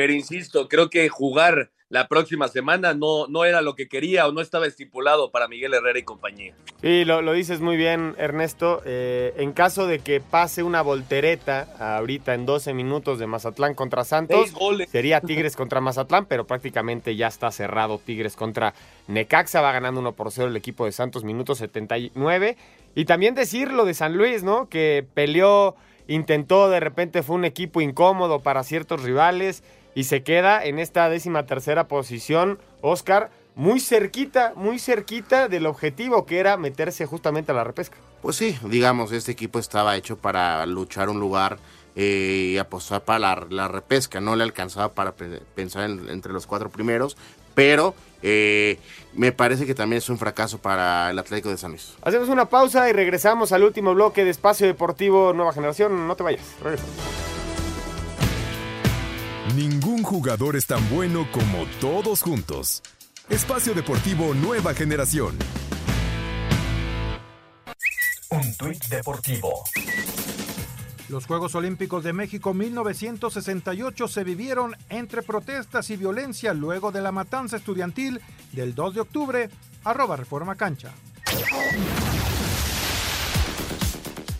Speaker 6: pero insisto, creo que jugar la próxima semana no, no era lo que quería o no estaba estipulado para Miguel Herrera y compañía.
Speaker 5: Y lo, lo dices muy bien, Ernesto. Eh, en caso de que pase una voltereta ahorita en 12 minutos de Mazatlán contra Santos, sería Tigres contra Mazatlán, pero prácticamente ya está cerrado Tigres contra Necaxa. Va ganando 1 por 0 el equipo de Santos, minuto 79. Y también decir lo de San Luis, ¿no? Que peleó, intentó, de repente fue un equipo incómodo para ciertos rivales y se queda en esta décima tercera posición, Oscar, muy cerquita, muy cerquita del objetivo que era meterse justamente a la repesca.
Speaker 7: Pues sí, digamos, este equipo estaba hecho para luchar un lugar eh, y apostar para la, la, repesca, no le alcanzaba para pensar en, entre los cuatro primeros, pero eh, me parece que también es un fracaso para el Atlético de San Luis.
Speaker 5: Hacemos una pausa y regresamos al último bloque de Espacio Deportivo Nueva Generación. No te vayas, regresamos.
Speaker 3: Ningún jugador es tan bueno como todos juntos. Espacio Deportivo Nueva Generación.
Speaker 13: Un tuit deportivo.
Speaker 11: Los Juegos Olímpicos de México 1968 se vivieron entre protestas y violencia luego de la matanza estudiantil del 2 de octubre, arroba Reforma Cancha.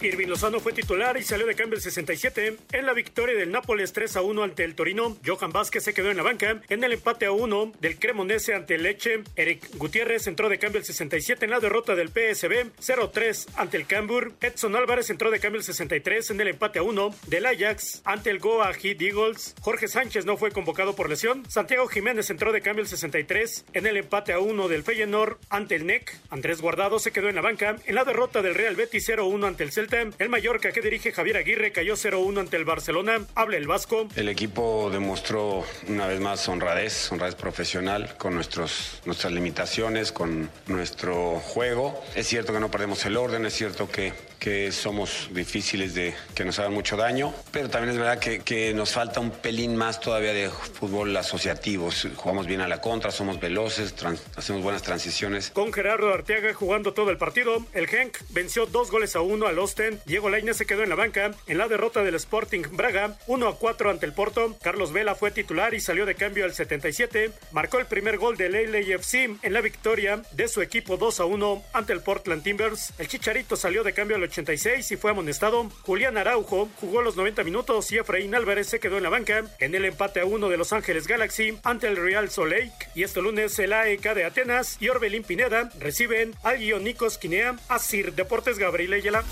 Speaker 21: Irving Lozano fue titular y salió de cambio el 67 en la victoria del Nápoles 3 a 1 ante el Torino. Johan Vázquez se quedó en la banca en el empate a 1 del Cremonese ante el Leche. Eric Gutiérrez entró de cambio el 67 en la derrota del PSB 0-3 ante el Cambur. Edson Álvarez entró de cambio el 63 en el empate a 1 del Ajax ante el Goa Heat Eagles. Jorge Sánchez no fue convocado por lesión. Santiago Jiménez entró de cambio el 63 en el empate a 1 del Feyenoord ante el NEC. Andrés Guardado se quedó en la banca en la derrota del Real Betis 0-1 ante el Celta. El Mallorca que dirige Javier Aguirre cayó 0-1 ante el Barcelona. Habla el Vasco.
Speaker 23: El equipo demostró una vez más honradez, honradez profesional con nuestros, nuestras limitaciones, con nuestro juego. Es cierto que no perdemos el orden, es cierto que, que somos difíciles de que nos hagan mucho daño, pero también es verdad que, que nos falta un pelín más todavía de fútbol asociativo. Jugamos bien a la contra, somos veloces, trans, hacemos buenas transiciones.
Speaker 21: Con Gerardo Arteaga jugando todo el partido, el Genk venció dos goles a uno al Diego Lainez se quedó en la banca en la derrota del Sporting Braga 1 a 4 ante el Porto. Carlos Vela fue titular y salió de cambio al 77. Marcó el primer gol del LAFC en la victoria de su equipo 2 a 1 ante el Portland Timbers. El Chicharito salió de cambio al 86 y fue amonestado. Julián Araujo jugó los 90 minutos y Efraín Álvarez se quedó en la banca en el empate a 1 de Los Ángeles Galaxy ante el Real Salt Lake. Y este lunes el AEK de Atenas y Orbelín Pineda reciben al Guionicos Quinea a Sir Deportes Gabriel Ayala.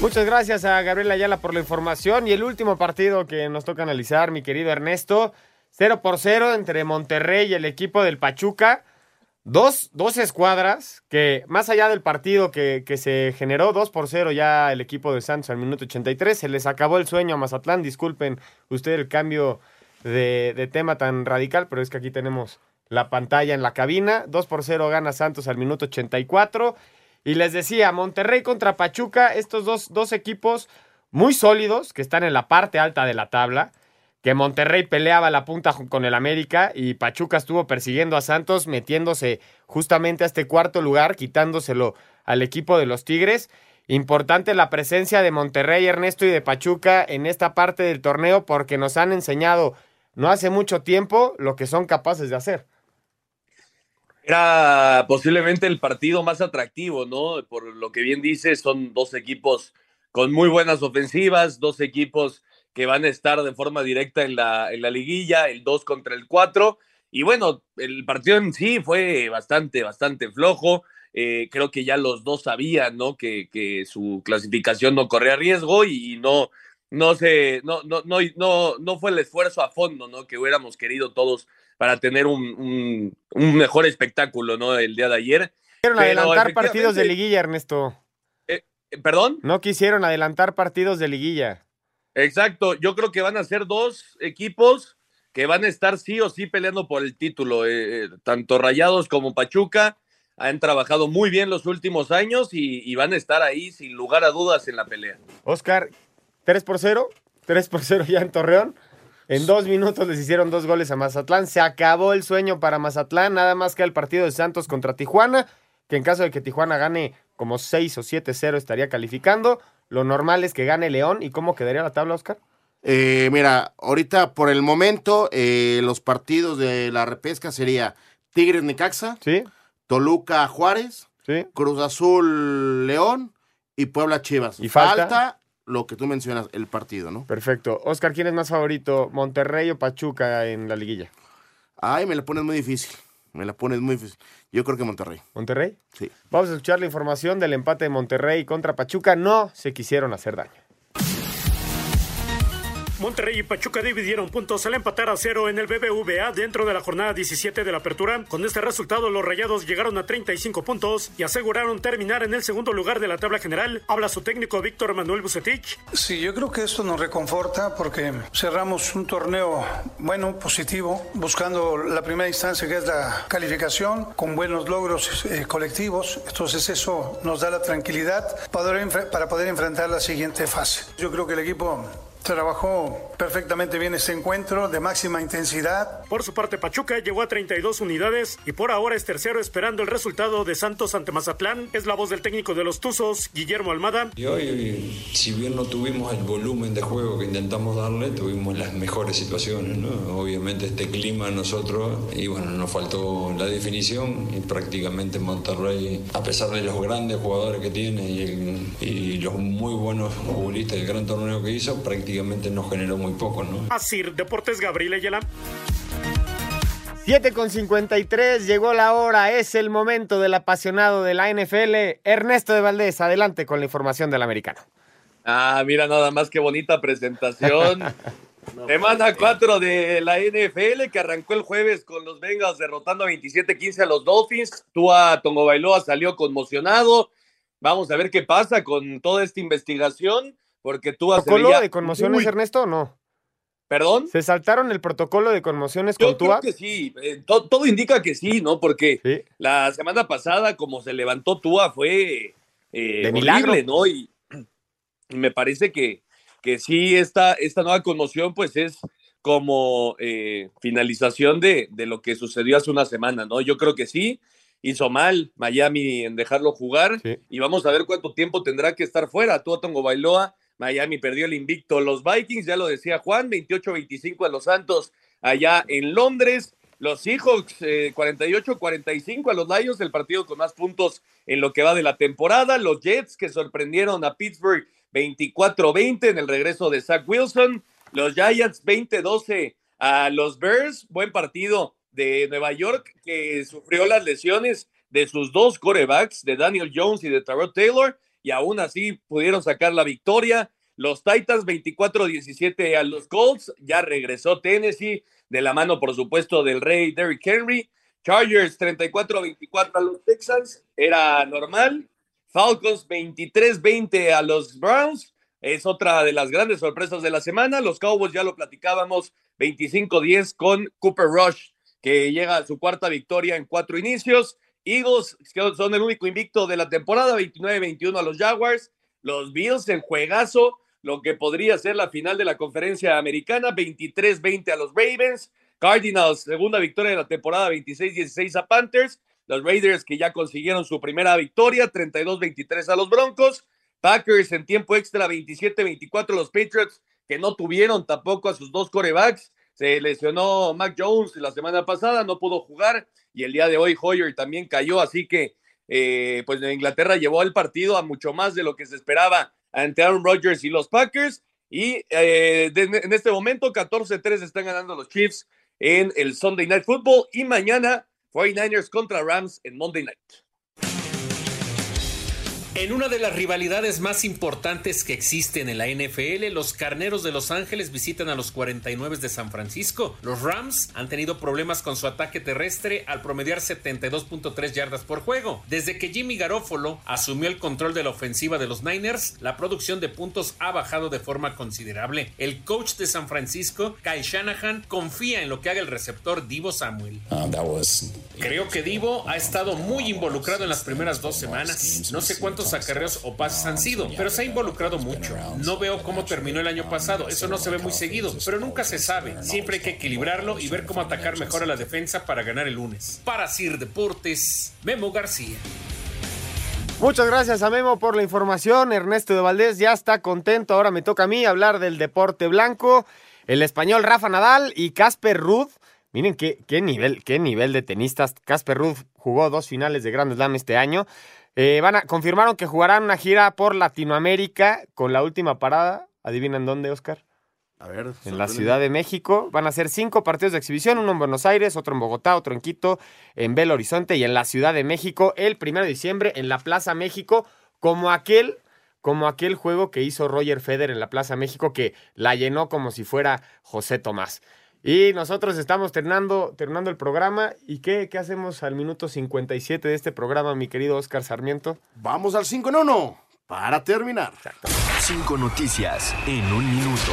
Speaker 5: Muchas gracias a Gabriel Ayala por la información. Y el último partido que nos toca analizar, mi querido Ernesto, 0 por 0 entre Monterrey y el equipo del Pachuca. Dos, dos escuadras que, más allá del partido que, que, se generó, 2 por 0 ya el equipo de Santos al minuto 83, se les acabó el sueño a Mazatlán. Disculpen usted el cambio de, de tema tan radical, pero es que aquí tenemos la pantalla en la cabina. 2 por 0 gana Santos al minuto 84. Y les decía, Monterrey contra Pachuca, estos dos, dos, equipos muy sólidos que están en la parte alta de la tabla, que Monterrey peleaba la punta con el América y Pachuca estuvo persiguiendo a Santos, metiéndose justamente a este cuarto lugar, quitándoselo al equipo de los Tigres. Importante la presencia de Monterrey, Ernesto y de Pachuca en esta parte del torneo porque nos han enseñado no hace mucho tiempo lo que son capaces de hacer
Speaker 6: era posiblemente el partido más atractivo, ¿no? Por lo que bien dice, son dos equipos con muy buenas ofensivas, dos equipos que van a estar de forma directa en la, en la liguilla, el 2 contra el 4. Y bueno, el partido en sí fue bastante, bastante flojo. Eh, creo que ya los dos sabían, ¿no? Que, que su clasificación no corría riesgo y, no, no, se, no, no, no, no, no fue el esfuerzo a fondo, ¿no? Que hubiéramos querido todos para tener un, un, mejor espectáculo, ¿no? El día de ayer.
Speaker 5: Quisieron adelantar partidos de liguilla, Ernesto.
Speaker 6: Eh, ¿Perdón?
Speaker 5: No quisieron adelantar partidos de liguilla.
Speaker 6: Exacto, yo creo que van a ser dos equipos que van a estar sí o sí peleando por el título. Eh, tanto Rayados como Pachuca han trabajado muy bien los últimos años y, y, van a estar ahí sin lugar a dudas en la pelea.
Speaker 5: Oscar, 3 por 0, 3 por 0 ya en Torreón. En dos minutos les hicieron dos goles a Mazatlán. Se acabó el sueño para Mazatlán. Nada más que el partido de Santos contra Tijuana, que en caso de que Tijuana gane como 6 o 7-0 estaría calificando. Lo normal es que gane León. ¿Y cómo quedaría la tabla, Oscar?
Speaker 7: Eh, mira, ahorita por el momento eh, los partidos de la repesca sería Tigres Necaxa,
Speaker 5: ¿Sí?
Speaker 7: Toluca Juárez,
Speaker 5: ¿Sí?
Speaker 7: Cruz Azul León y Puebla Chivas.
Speaker 5: ¿Y falta?
Speaker 7: Lo que tú mencionas, el partido, ¿no?
Speaker 5: Perfecto. Oscar, ¿quién es más favorito? ¿Monterrey o Pachuca en la liguilla?
Speaker 7: Ay, me la pones muy difícil. Me la pones muy difícil. Yo creo que Monterrey.
Speaker 5: ¿Monterrey?
Speaker 7: Sí.
Speaker 5: Vamos a escuchar la información del empate de Monterrey contra Pachuca. No se quisieron hacer daño.
Speaker 21: Monterrey y Pachuca dividieron puntos al empatar a cero en el BBVA dentro de la jornada 17 de la apertura. Con este resultado, los Rayados llegaron a 35 puntos y aseguraron terminar en el segundo lugar de la tabla general. Habla su técnico Víctor Manuel Bucetich.
Speaker 24: Sí, yo creo que esto nos reconforta porque cerramos un torneo bueno, positivo, buscando la primera instancia que es la calificación, con buenos logros eh, colectivos. Entonces eso nos da la tranquilidad para para poder enfrentar la siguiente fase. Yo creo que el equipo trabajó perfectamente bien este encuentro de máxima intensidad.
Speaker 21: Por su parte, Pachuca llegó a 32 unidades y por ahora es tercero esperando el resultado de Santos ante Mazatlán. Es la voz del técnico de los Tuzos, Guillermo Almada.
Speaker 25: Y hoy, si bien no tuvimos el volumen de juego que intentamos darle, tuvimos las mejores situaciones, ¿no? Obviamente este clima a nosotros, y bueno, nos faltó la definición y prácticamente Monterrey, a pesar de los grandes jugadores que tiene y, el- y los muy buenos futbolistas del gran torneo que hizo, prácticamente nos generó muy poco, ¿no?
Speaker 21: Asir Deportes Gabriel Ayala.
Speaker 5: 7 con 53, llegó la hora, es el momento del apasionado de la NFL. Ernesto de Valdés, adelante con la información del americano.
Speaker 6: Ah, mira nada más qué bonita presentación. Semana 4 de la NFL que arrancó el jueves con los Bengals derrotando a 27-15 a los Dolphins. Tua Tongo Bailoa salió conmocionado. Vamos a ver qué pasa con toda esta investigación, porque se
Speaker 5: ¿Protocolo de conmociones,
Speaker 6: muy-
Speaker 5: Ernesto, o no?
Speaker 6: ¿Perdón?
Speaker 5: ¿Se saltaron el protocolo de conmociones
Speaker 6: Yo
Speaker 5: con Tua?
Speaker 6: creo que sí, eh, to- todo indica que sí, ¿no? Porque la semana pasada, como se levantó Tua, fue eh,
Speaker 5: De milagro.
Speaker 6: horrible, ¿no? Y, y me parece que, que sí, esta, esta nueva conmoción, pues es como eh, finalización de, de lo que sucedió hace una semana, ¿no? Yo creo que sí, hizo mal Miami en dejarlo jugar y vamos a ver cuánto tiempo tendrá que estar fuera. Tua Tongo Bailoa, Miami perdió el invicto. Los Vikings, ya lo decía Juan, 28-25 a los Santos allá en Londres. Los Seahawks, eh, 48-45 a los Lions, el partido con más puntos en lo que va de la temporada. Los Jets que sorprendieron a Pittsburgh 24-20 en el regreso de Zach Wilson. Los Giants 20-12 a los Bears. Buen partido de Nueva York que sufrió las lesiones de sus dos corebacks, de Daniel Jones y de Tyrod Taylor, y aún así pudieron sacar la victoria. Los Titans 24-17 a los Colts, ya regresó Tennessee de la mano, por supuesto, del rey Derrick Henry. Chargers 34-24 a los Texans, era normal. Falcons 23-20 a los Browns, es otra de las grandes sorpresas de la semana. Los Cowboys ya lo platicábamos, 25-10 con Cooper Rush, que llega a su cuarta victoria en cuatro inicios. Eagles, que son el único invicto de la temporada, 29-21 a los Jaguars. Los Bills en juegazo, lo que podría ser la final de la conferencia americana, 23-20 a los Ravens. Cardinals, segunda victoria de la temporada, 26-16 a Panthers. Los Raiders que ya consiguieron su primera victoria, 32-23 a los Broncos. Packers en tiempo extra, 27-24 a los Patriots, que no tuvieron tampoco a sus dos corebacks. Se lesionó Mac Jones la semana pasada, no pudo jugar. Y el día de hoy Hoyer también cayó, así que eh, pues Inglaterra llevó el partido a mucho más de lo que se esperaba ante Aaron Rodgers y los Packers. Y eh, en este momento 14-3 están ganando los Chiefs en el Sunday Night Football y mañana 49ers contra Rams en Monday Night.
Speaker 8: En una de las rivalidades más importantes que existen en la NFL, los Carneros de Los Ángeles visitan a los 49 de San Francisco. Los Rams han tenido problemas con su ataque terrestre al promediar 72.3 yardas por juego. Desde que Jimmy Garoppolo asumió el control de la ofensiva de los Niners, la producción de puntos ha bajado de forma considerable. El coach de San Francisco, Kyle Shanahan, confía en lo que haga el receptor Divo Samuel. Creo que Divo ha estado muy involucrado en las primeras dos semanas. No sé cuántos cuántos acarreos o pases han sido, pero se ha involucrado mucho. No veo cómo terminó el año pasado, eso no se ve muy seguido, pero nunca se sabe. Siempre hay que equilibrarlo y ver cómo atacar mejor a la defensa para ganar el lunes. Para Sir Deportes, Memo García.
Speaker 5: Muchas gracias a Memo por la información. Ernesto de Valdés ya está contento. Ahora me toca a mí hablar del deporte blanco. El español Rafa Nadal y Casper Ruud. Miren qué, qué, nivel, qué nivel de tenistas. Casper Ruud jugó dos finales de Grand Slam este año. Eh, van a, confirmaron que jugarán una gira por Latinoamérica con la última parada. ¿Adivinan dónde, Oscar?
Speaker 7: A ver,
Speaker 5: en la Ciudad de México. Van a ser cinco partidos de exhibición, uno en Buenos Aires, otro en Bogotá, otro en Quito, en Belo Horizonte y en la Ciudad de México el primero de diciembre en la Plaza México, como aquel, como aquel juego que hizo Roger Federer en la Plaza México que la llenó como si fuera José Tomás. Y nosotros estamos terminando, terminando el programa. ¿Y qué, qué hacemos al minuto 57 de este programa, mi querido Oscar Sarmiento?
Speaker 7: Vamos al 5 en 1 para terminar.
Speaker 13: Cinco noticias en un minuto.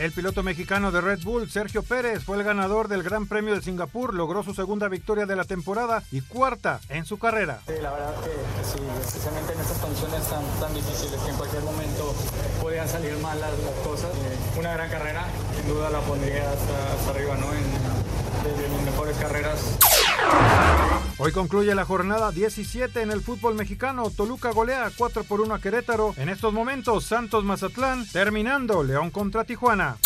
Speaker 11: El piloto mexicano de Red Bull, Sergio Pérez, fue el ganador del Gran Premio de Singapur, logró su segunda victoria de la temporada y cuarta en su carrera.
Speaker 26: Sí, la verdad que sí, especialmente en estas condiciones tan, tan difíciles que en cualquier momento podían salir mal las, cosas. Eh, una gran carrera, sin duda la pondría hasta, arriba, ¿no? En, de mis
Speaker 11: Hoy concluye la jornada 17 en el fútbol mexicano. Toluca golea 4 por 1 a Querétaro. En estos momentos, Santos Mazatlán terminando León contra Tijuana.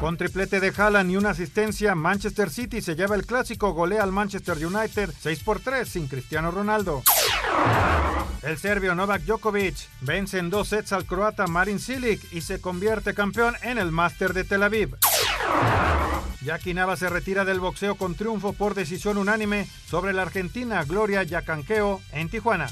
Speaker 11: Con triplete de Haaland y una asistencia, Manchester City se lleva el clásico, golea al Manchester United 6 por 3 sin Cristiano Ronaldo. El serbio Novak Djokovic vence en dos sets al croata Marin Cilic y se convierte campeón en el Master de Tel Aviv. Jackie Nava se retira del boxeo con triunfo por decisión unánime sobre la argentina Gloria Yacanqueo en Tijuana.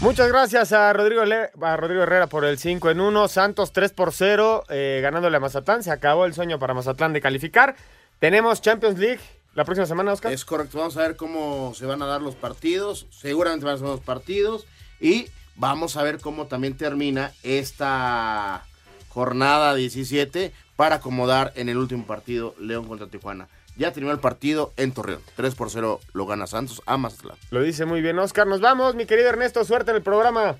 Speaker 5: Muchas gracias a Rodrigo, a Rodrigo Herrera por el 5 en 1. Santos 3 por 0, eh, ganándole a Mazatlán. Se acabó el sueño para Mazatlán de calificar. Tenemos Champions League la próxima semana, Oscar.
Speaker 7: Es correcto. Vamos a ver cómo se van a dar los partidos. Seguramente van a ser los partidos. Y vamos a ver cómo también termina esta jornada 17 para acomodar en el último partido León contra Tijuana. Ya terminó el partido en Torreón. 3 por 0 lo gana Santos a Mazatlán.
Speaker 5: Lo dice muy bien Oscar. Nos vamos, mi querido Ernesto. Suerte en el programa.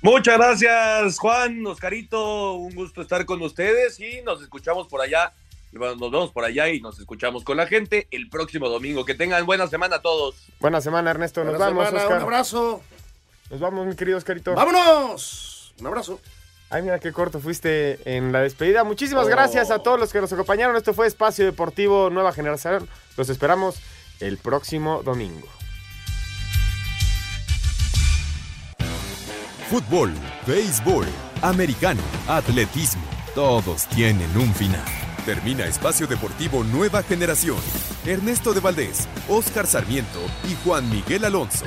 Speaker 6: Muchas gracias, Juan, Oscarito. Un gusto estar con ustedes y nos escuchamos por allá. Bueno, nos vemos por allá y nos escuchamos con la gente el próximo domingo. Que tengan buena semana a todos.
Speaker 5: Buena semana, Ernesto. Nos
Speaker 7: Buena
Speaker 5: vamos,
Speaker 7: semana,
Speaker 5: Oscar.
Speaker 7: Un abrazo.
Speaker 5: Nos vamos, mi querido Oscarito.
Speaker 7: ¡Vámonos! Un abrazo.
Speaker 5: Ay, mira qué corto fuiste en la despedida. Muchísimas
Speaker 7: Oh.
Speaker 5: gracias a todos los que nos acompañaron. Esto fue Espacio Deportivo Nueva Generación. Los esperamos el próximo domingo.
Speaker 3: Fútbol, béisbol, americano, atletismo, todos tienen un final. Termina Espacio Deportivo Nueva Generación. Ernesto de Valdés, Oscar Sarmiento y Juan Miguel Alonso.